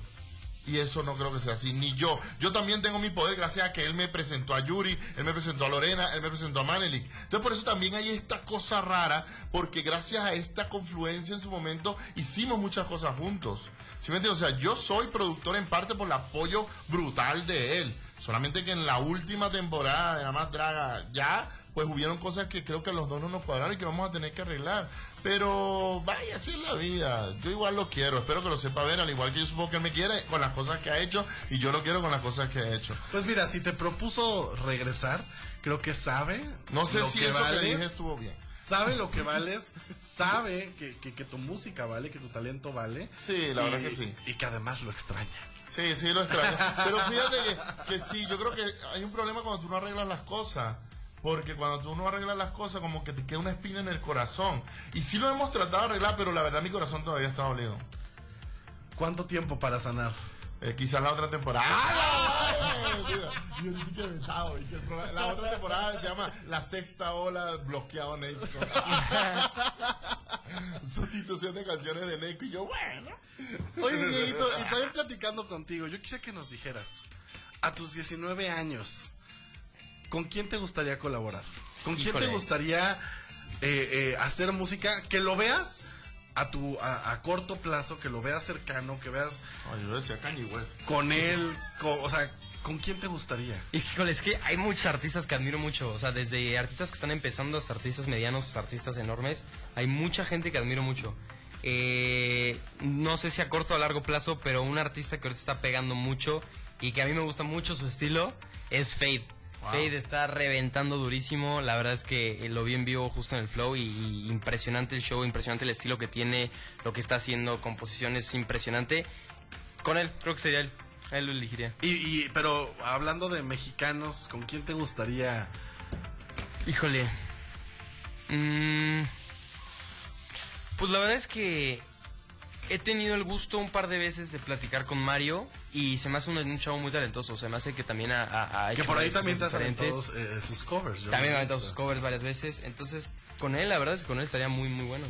Y eso no creo que sea así, ni yo. Yo también tengo mi poder gracias a que él me presentó a Yuri, él me presentó a Lorena, él me presentó a Manelik. Entonces por eso también hay esta cosa rara, porque gracias a esta confluencia en su momento hicimos muchas cosas juntos. ¿Sí me entiendes? O sea, yo soy productor en parte por el apoyo brutal de él. Solamente que en la última temporada de La Más Draga ya, pues hubieron cosas que creo que los dos no nos cuadraron y que vamos a tener que arreglar. Pero vaya, así es la vida. Yo igual lo quiero, espero que lo sepa ver, al igual que yo supongo que él me quiere con las cosas que ha hecho y yo lo quiero con las cosas que ha hecho. Pues mira, si te propuso regresar, creo que sabe. No sé lo si eso vales, que dije estuvo bien. Sabe lo que vales, sabe que, que- que tu música vale, que tu talento vale. Sí, la y- verdad que sí. Y que además lo extraña. Sí, sí, lo extraño. Pero fíjate que, que sí, yo creo que hay un problema cuando tú no arreglas las cosas. Porque cuando tú no arreglas las cosas, como que te queda una espina en el corazón. Y sí lo hemos tratado de arreglar, pero la verdad mi corazón todavía está dolido. ¿Cuánto tiempo para sanar? Eh, quizás la otra temporada. ¡Ah, yo ni que vetado, y que el La otra temporada se llama La Sexta Ola Bloqueado Neco. Sustitución de canciones de Neco. Y yo, bueno. Oye, Dieguito, y también platicando contigo, yo quisiera que nos dijeras, a tus 19 años, ¿con quién te gustaría colaborar? ¿Con quién Híjole. te gustaría eh, eh, hacer música que lo veas a tu a, a corto plazo, que lo veas cercano, que veas Ay, yo decía Kanye West. con él, o sea, ¿con quién te gustaría? Híjole, es que hay muchos artistas que admiro mucho. O sea, desde artistas que están empezando hasta artistas medianos, hasta artistas enormes. Hay mucha gente que admiro mucho. Eh, no sé si a corto o a largo plazo, pero un artista que ahorita está pegando mucho y que a mí me gusta mucho su estilo es Fade. Fade está reventando durísimo. La verdad es que eh, lo vi en vivo justo en el flow y, y impresionante el show, impresionante el estilo que tiene, lo que está haciendo, composiciones impresionante. Con él, creo que sería él. Él lo elegiría. Y, y- pero hablando de mexicanos, ¿con quién te gustaría? Híjole. Mm, pues la verdad es que he tenido el gusto un par de veces de platicar con Mario y se me hace un, un chavo muy talentoso. Se me hace que también ha, ha- ha Que hecho por ahí también te aventado diferentes. eh, sus covers. yo También ha aventado sus covers varias veces. Entonces, con él, la verdad es que con él estaría muy, muy bueno.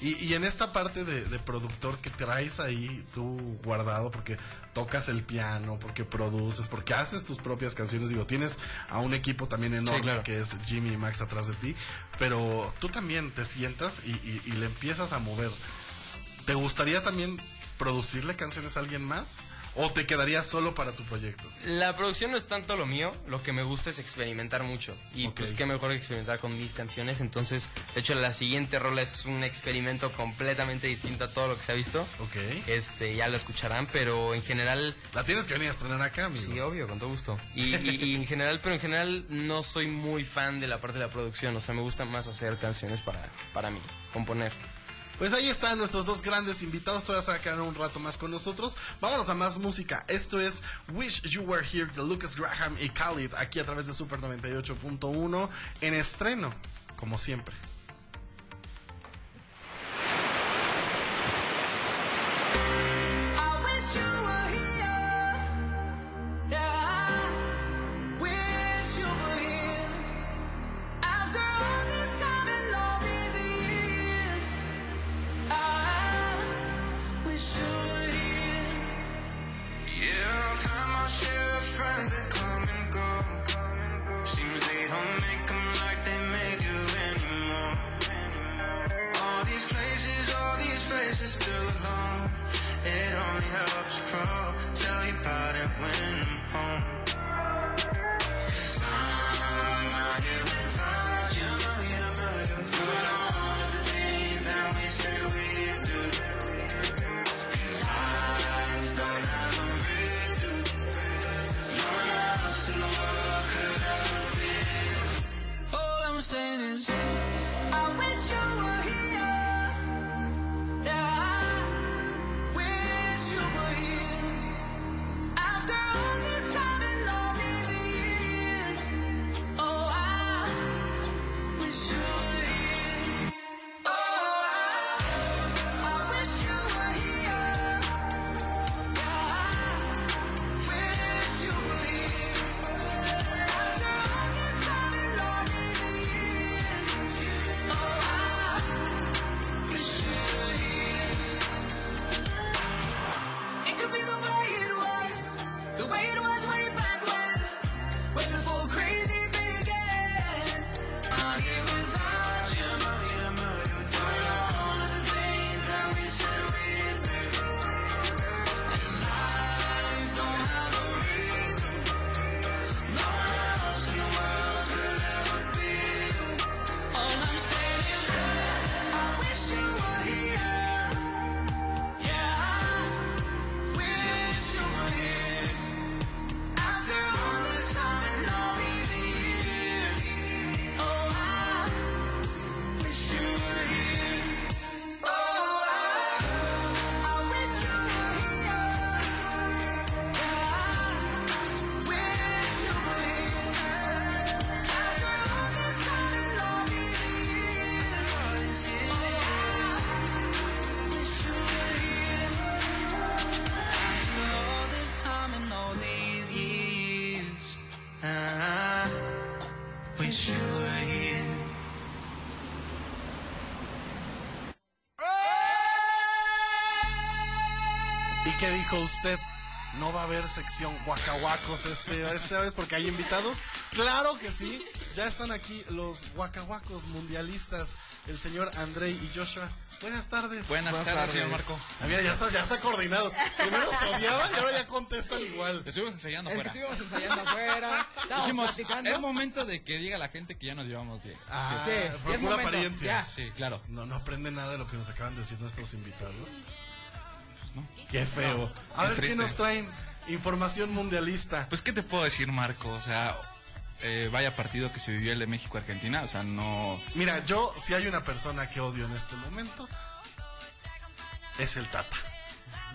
Y, y en esta parte de, de productor que traes ahí tú guardado, porque tocas el piano, porque produces, porque haces tus propias canciones, digo, tienes a un equipo también enorme claro. que es Jimmy y Max atrás de ti, pero tú también te sientas y, y- y le empiezas a mover. ¿Te gustaría también producirle canciones a alguien más? ¿O te quedarías solo para tu proyecto? La producción no es tanto lo mío, lo que me gusta es experimentar mucho. Y pues qué mejor que experimentar con mis canciones. Entonces, de hecho, la siguiente rola es un experimento completamente distinto a todo lo que se ha visto. Ok. Este, ya lo escucharán, pero en general... La tienes que venir a estrenar acá, amigo. Sí, obvio, con todo gusto. Y, y- y en general, pero en general no soy muy fan de la parte de la producción. O sea, me gusta más hacer canciones para, para mí, componer. Pues ahí están nuestros dos grandes invitados. Todavía se quedar un rato más con nosotros. Vámonos a más música. Esto es Wish You Were Here de Lucas Graham y Khalid aquí a través de Super 98.1 en estreno, como siempre. Usted? No va a haber sección guacahuacos este, esta vez porque hay invitados. Claro que sí. Ya están aquí los guacahuacos mundialistas, el señor Andrei y Joshua. Buenas tardes. Buenas tardes, señor Marco. Ah, mira, ya está, ya está coordinado. Primero se odiaban y ahora ya contestan igual. Estuvimos ensayando Es que afuera. estuvimos ensayando afuera. Dijimos, es momento de que diga la gente que ya nos llevamos bien. Ah, Sí, por es pura momento, apariencia. ya. Sí, claro. No, no aprende nada de lo que nos acaban de decir nuestros invitados. Pues no. Qué feo. No, a qué ver, ¿qué triste. nos traen? Información mundialista. Pues, ¿qué te puedo decir, Marco? O sea, eh, vaya partido que se vivió el de México-Argentina. O sea, no. Mira, yo, si hay una persona que odio en este momento, es el Tata.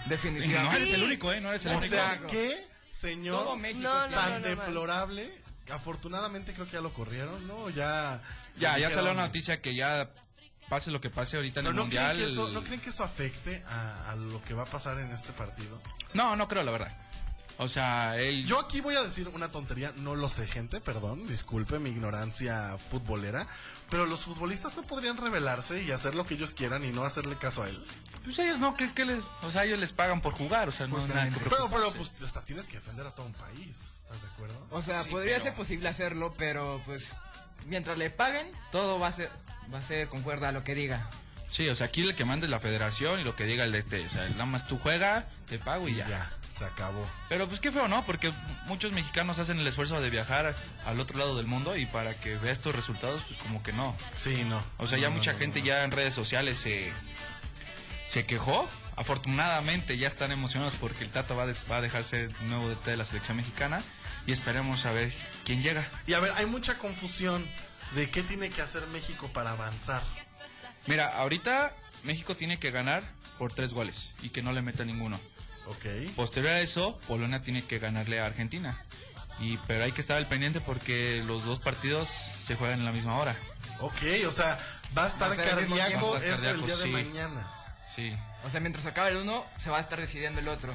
Definitivamente. No eres el único, ¿eh? No eres el o único. sea, qué señor Todo México No, no, tan no, no, deplorable. Afortunadamente creo que ya lo corrieron, ¿no? Ya. Ya, ya salió la noticia que ya pase lo que pase ahorita en Pero el ¿no creen, mundial. que eso, ¿No creen que eso afecte a, a lo que va a pasar en este partido? No, no creo, la verdad. O sea, él. Yo aquí voy a decir una tontería, no lo sé, gente, perdón, disculpe mi ignorancia futbolera, pero los futbolistas no podrían rebelarse y hacer lo que ellos quieran y no hacerle caso a él. Pues ellos no, ¿qué, qué les, o sea, ellos les pagan por jugar, o sea, no hay nada que Pero, pero, pues, hasta tienes que defender a todo un país, ¿estás de acuerdo? O sea, Sí, podría pero- ser posible hacerlo, pero pues mientras le paguen, todo va a ser va a ser concuerda a lo que diga. Sí, o sea, aquí el que manda es la federación y lo que diga el DT. O sea, nada más tú juega, te pago y ya. Ya, se acabó. Pero pues qué feo, ¿no? Porque muchos mexicanos hacen el esfuerzo de viajar al otro lado del mundo y para que vea estos resultados, pues como que no. Sí, no. O sea, ya No, mucha no, gente no. ya en redes sociales se, se quejó. Afortunadamente ya están emocionados porque el Tata va, a des- va a dejarse nuevo DT de la selección mexicana y esperemos a ver quién llega. Y a ver, hay mucha confusión de qué tiene que hacer México para avanzar. Mira, ahorita México tiene que ganar por tres goles y que no le meta ninguno. Ok. Posterior a eso, Polonia tiene que ganarle a Argentina. Y, pero hay que estar al pendiente porque los dos partidos se juegan en la misma hora. Ok, o sea, va a estar mismo cardíaco eso el día de mañana. Sí. O sea, mientras acabe el uno, se va a estar decidiendo el otro.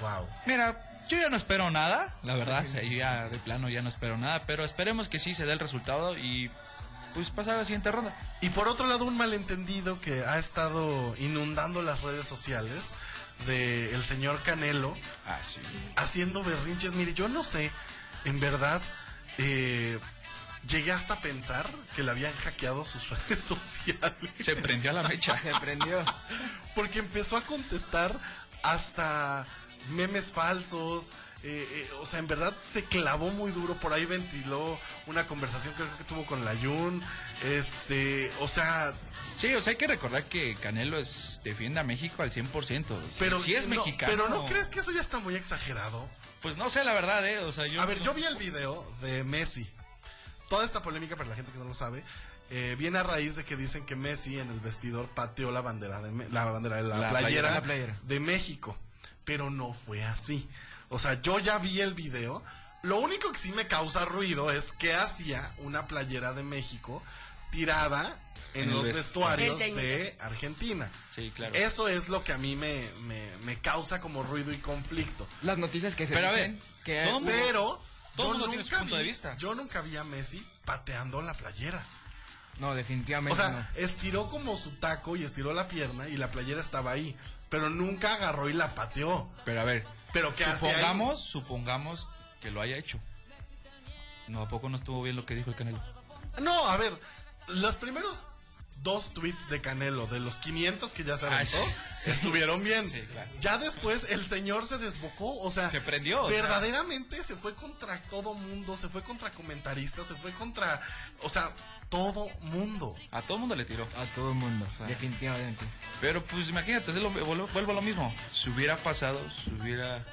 Wow. Mira, yo ya no espero nada, la verdad, o sea, yo ya de plano ya no espero nada, pero esperemos que sí se dé el resultado y pues pasar a la siguiente ronda. Y por otro lado, un malentendido que ha estado inundando las redes sociales de el señor Canelo Ah, sí. haciendo berrinches. Mire, yo no sé, en verdad, eh, llegué hasta a pensar que le habían hackeado sus redes sociales. Se prendió a la mecha. Se prendió. Porque empezó a contestar hasta memes falsos. eh, eh, o sea, en verdad se clavó muy duro. Por ahí ventiló una conversación que creo que tuvo con la Jun. Este, o sea, Sí, o sea, hay que recordar que Canelo es defiende a México al 100%. pero si es no, mexicano. Pero no crees que eso ya está muy exagerado. Pues no sé la verdad, eh, o sea, yo A ver, no- yo vi el video de Messi. Toda esta polémica, para la gente que no lo sabe, eh, viene a raíz de que dicen que Messi en el vestidor pateó la bandera de la bandera de la, La playera, playera. La playera. de México. Pero no fue así. O sea, yo ya vi el video. Lo único que sí me causa ruido es que hacía una playera de México tirada en, los vest- vestuarios de Argentina. Sí, claro. Eso es lo que a mí me, me- me causa como ruido y conflicto. Las noticias que se Pero a dicen ver, que todo mundo- Pero todo yo mundo tiene su nunca punto de vi- vista. Yo nunca vi a Messi pateando la playera. no, definitivamente O sea, no. estiró como su taco y estiró la pierna y la playera estaba ahí. Pero nunca agarró y la pateó. Pero a ver, Pero ¿qué hace ahí? supongamos, supongamos que lo haya hecho. No, ¿a poco no estuvo bien lo que dijo el Canelo? No, a ver, los primeros dos tweets de Canelo, de los 500 que ya se aventó, sí. estuvieron bien. Sí, claro. Ya después el señor se desbocó, o sea, Se prendió, o sea. verdaderamente se fue contra todo mundo, se fue contra comentaristas, se fue contra, o sea, todo mundo. A todo mundo le tiró. A todo el mundo, definitivamente. Pero pues imagínate, lo- vuelvo, vuelvo a lo mismo. Si hubiera pasado, si hubiera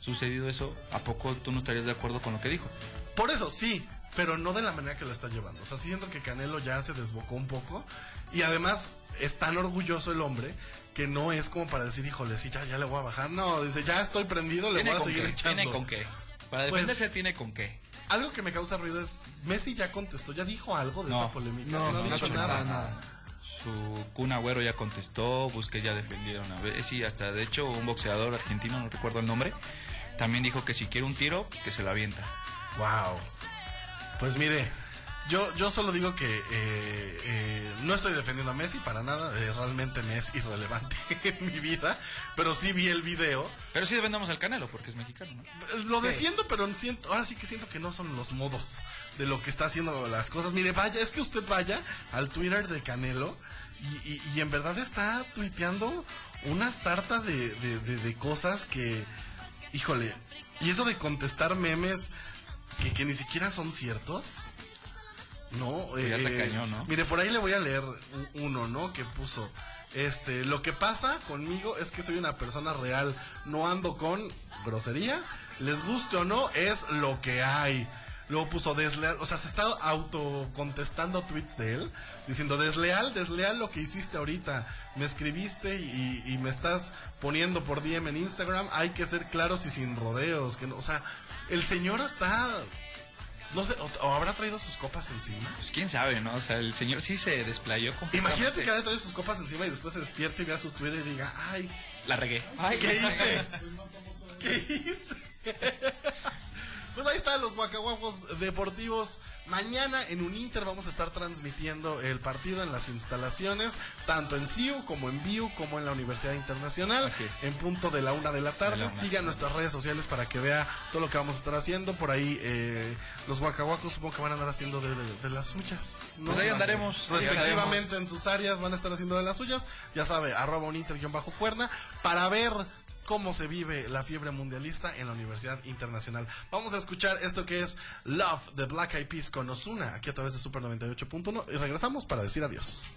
sucedido eso, ¿a poco tú no estarías de acuerdo con lo que dijo? Por eso sí, pero no de la manera que lo está llevando. O sea, siento que Canelo ya se desbocó un poco y además es tan orgulloso el hombre que no es como para decir, híjole, sí, ya, ya le voy a bajar. No, dice, ya estoy prendido, le voy a seguir qué, echando. tiene con qué. Para Pues, defenderse tiene con qué. Algo que me causa ruido es, Messi ya contestó, ya dijo algo de No. esa polémica. No, No, ha dicho nada. nada. Su Kun Agüero ya contestó, Busquets ya defendió una vez y hasta de hecho un boxeador argentino, no recuerdo el nombre, también dijo que si quiere un tiro, que se lo avienta. Wow. Pues mire, yo, yo solo digo que eh, eh, no estoy defendiendo a Messi para nada, eh, realmente me es irrelevante en mi vida, pero sí vi el video. Pero sí defendamos al Canelo porque es mexicano, ¿no? Lo Sí. defiendo, pero siento, ahora sí que siento que no son los modos de lo que está haciendo las cosas. Mire, vaya, es que usted vaya al Twitter de Canelo y, y- y en verdad está tuiteando una sarta de, de- de- de cosas que, híjole, y eso de contestar memes que, que ni siquiera son ciertos. No, ya está cañón, ¿no? Mire, por ahí le voy a leer uno, ¿no? Que puso, este, lo que pasa conmigo es que soy una persona real, no ando con grosería, les guste o no, es lo que hay. luego puso desleal, o sea, se está auto contestando tweets de él, diciendo desleal, desleal lo que hiciste ahorita, me escribiste y, y me estás poniendo por DM en Instagram, hay que ser claros y sin rodeos, que no, o sea, el señor está... No sé, o, o habrá traído sus copas encima. Pues quién sabe, ¿no? O sea, el señor sí se desplayó. Imagínate que haya traído sus copas encima y después se despierte y vea su Twitter y diga, ay, La regué. ay, ¿qué hice? ¿Qué hice? Deportivos. Mañana en Uninter vamos a estar transmitiendo el partido en las instalaciones, tanto en CIU como en VIU, como en la Universidad Internacional, en punto de la una de la tarde. De la. Sigan nuestras redes sociales para que vea todo lo que vamos a estar haciendo. Por ahí eh, los guacaguacos supongo que van a andar haciendo de, de- de las suyas. ¿no? Pues ahí andaremos, Respectivamente en sus áreas van a estar haciendo de las suyas. Ya sabe, arroba bajo cuerna para ver cómo se vive la fiebre mundialista en la Universidad Internacional. Vamos a escuchar esto que es Love de Black Eyed Peas con Ozuna aquí a través de Super 98.1 y regresamos para decir adiós.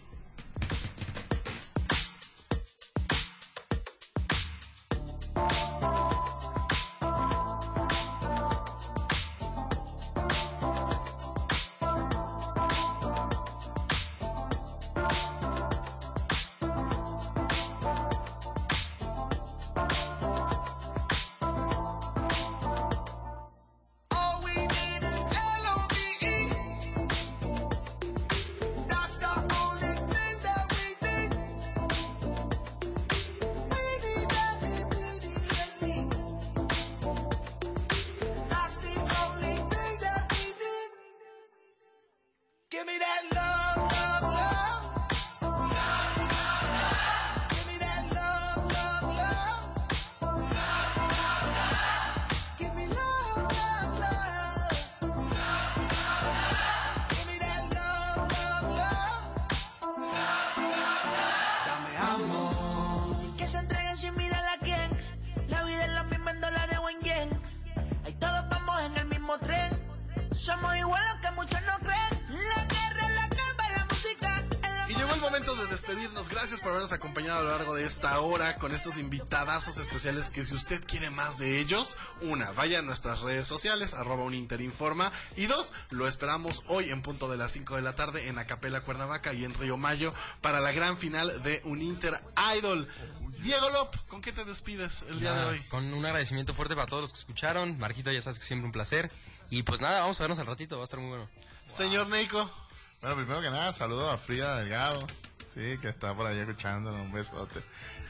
De despedirnos. Gracias por habernos acompañado a lo largo de esta hora con estos invitadazos especiales que si usted quiere más de ellos, una, vaya a nuestras redes sociales, arroba uninterinforma. Y dos, lo esperamos hoy en punto de las 5 de la tarde en Acapela Cuernavaca y en Río Mayo para la gran final de Uninter Idol. Diego Lop, ¿con qué te despides el día de hoy? Con un agradecimiento fuerte para todos los que escucharon. Marquito, ya sabes que siempre un placer. Y pues nada, vamos a vernos al ratito, va a estar muy bueno. Señor Neiko. Bueno, primero que nada, saludos a Frida Delgado, sí, que está por ahí escuchándonos, un besote.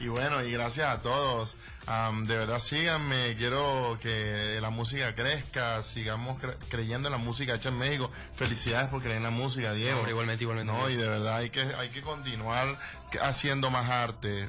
Y bueno, y gracias a todos. Am, de verdad, síganme, quiero que la música crezca, sigamos cre- creyendo en la música hecha en México. Felicidades por creer en la música, Diego. Igualmente, igualmente. No, y de verdad hay que, hay que continuar haciendo más arte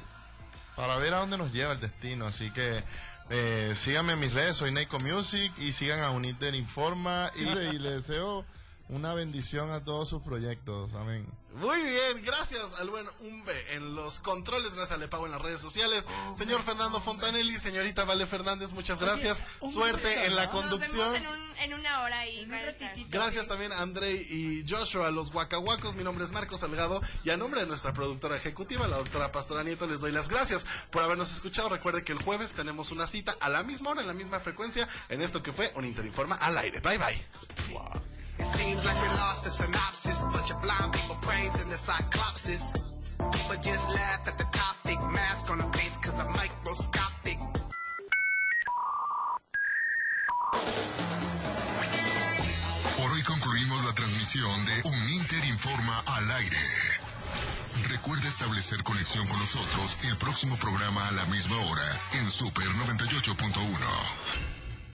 para ver a dónde nos lleva el destino. Así que eh, síganme en mis redes, soy Neiko Music y sigan a Uniter Informa y, y les deseo una bendición a todos sus proyectos. Amén. Muy bien, gracias al buen Umbe en los controles, gracias a Lepago en las redes sociales. Señor Fernando Fontanelli, señorita Vale Fernández, muchas gracias. Suerte en la conducción. Nos vemos en, un- en una hora y estar. Gracias también a Andrei y Joshua, los guacahuacos. Mi nombre es Marcos Salgado y a nombre de nuestra productora ejecutiva, la doctora Pastora Nieto, les doy las gracias por habernos escuchado. Recuerde que el jueves tenemos una cita a la misma hora, en la misma frecuencia, en esto que fue un Interinforma al aire. Bye bye. It seems like we lost the synopsis. Bunch of blind people praising the cyclopsis. People just laugh at the topic. Mask on the face cause I'm microscopic. Por hoy concluimos la transmisión de Un Inter Informa al aire. Recuerda establecer conexión con nosotros el próximo programa a la misma hora en Super 98.1.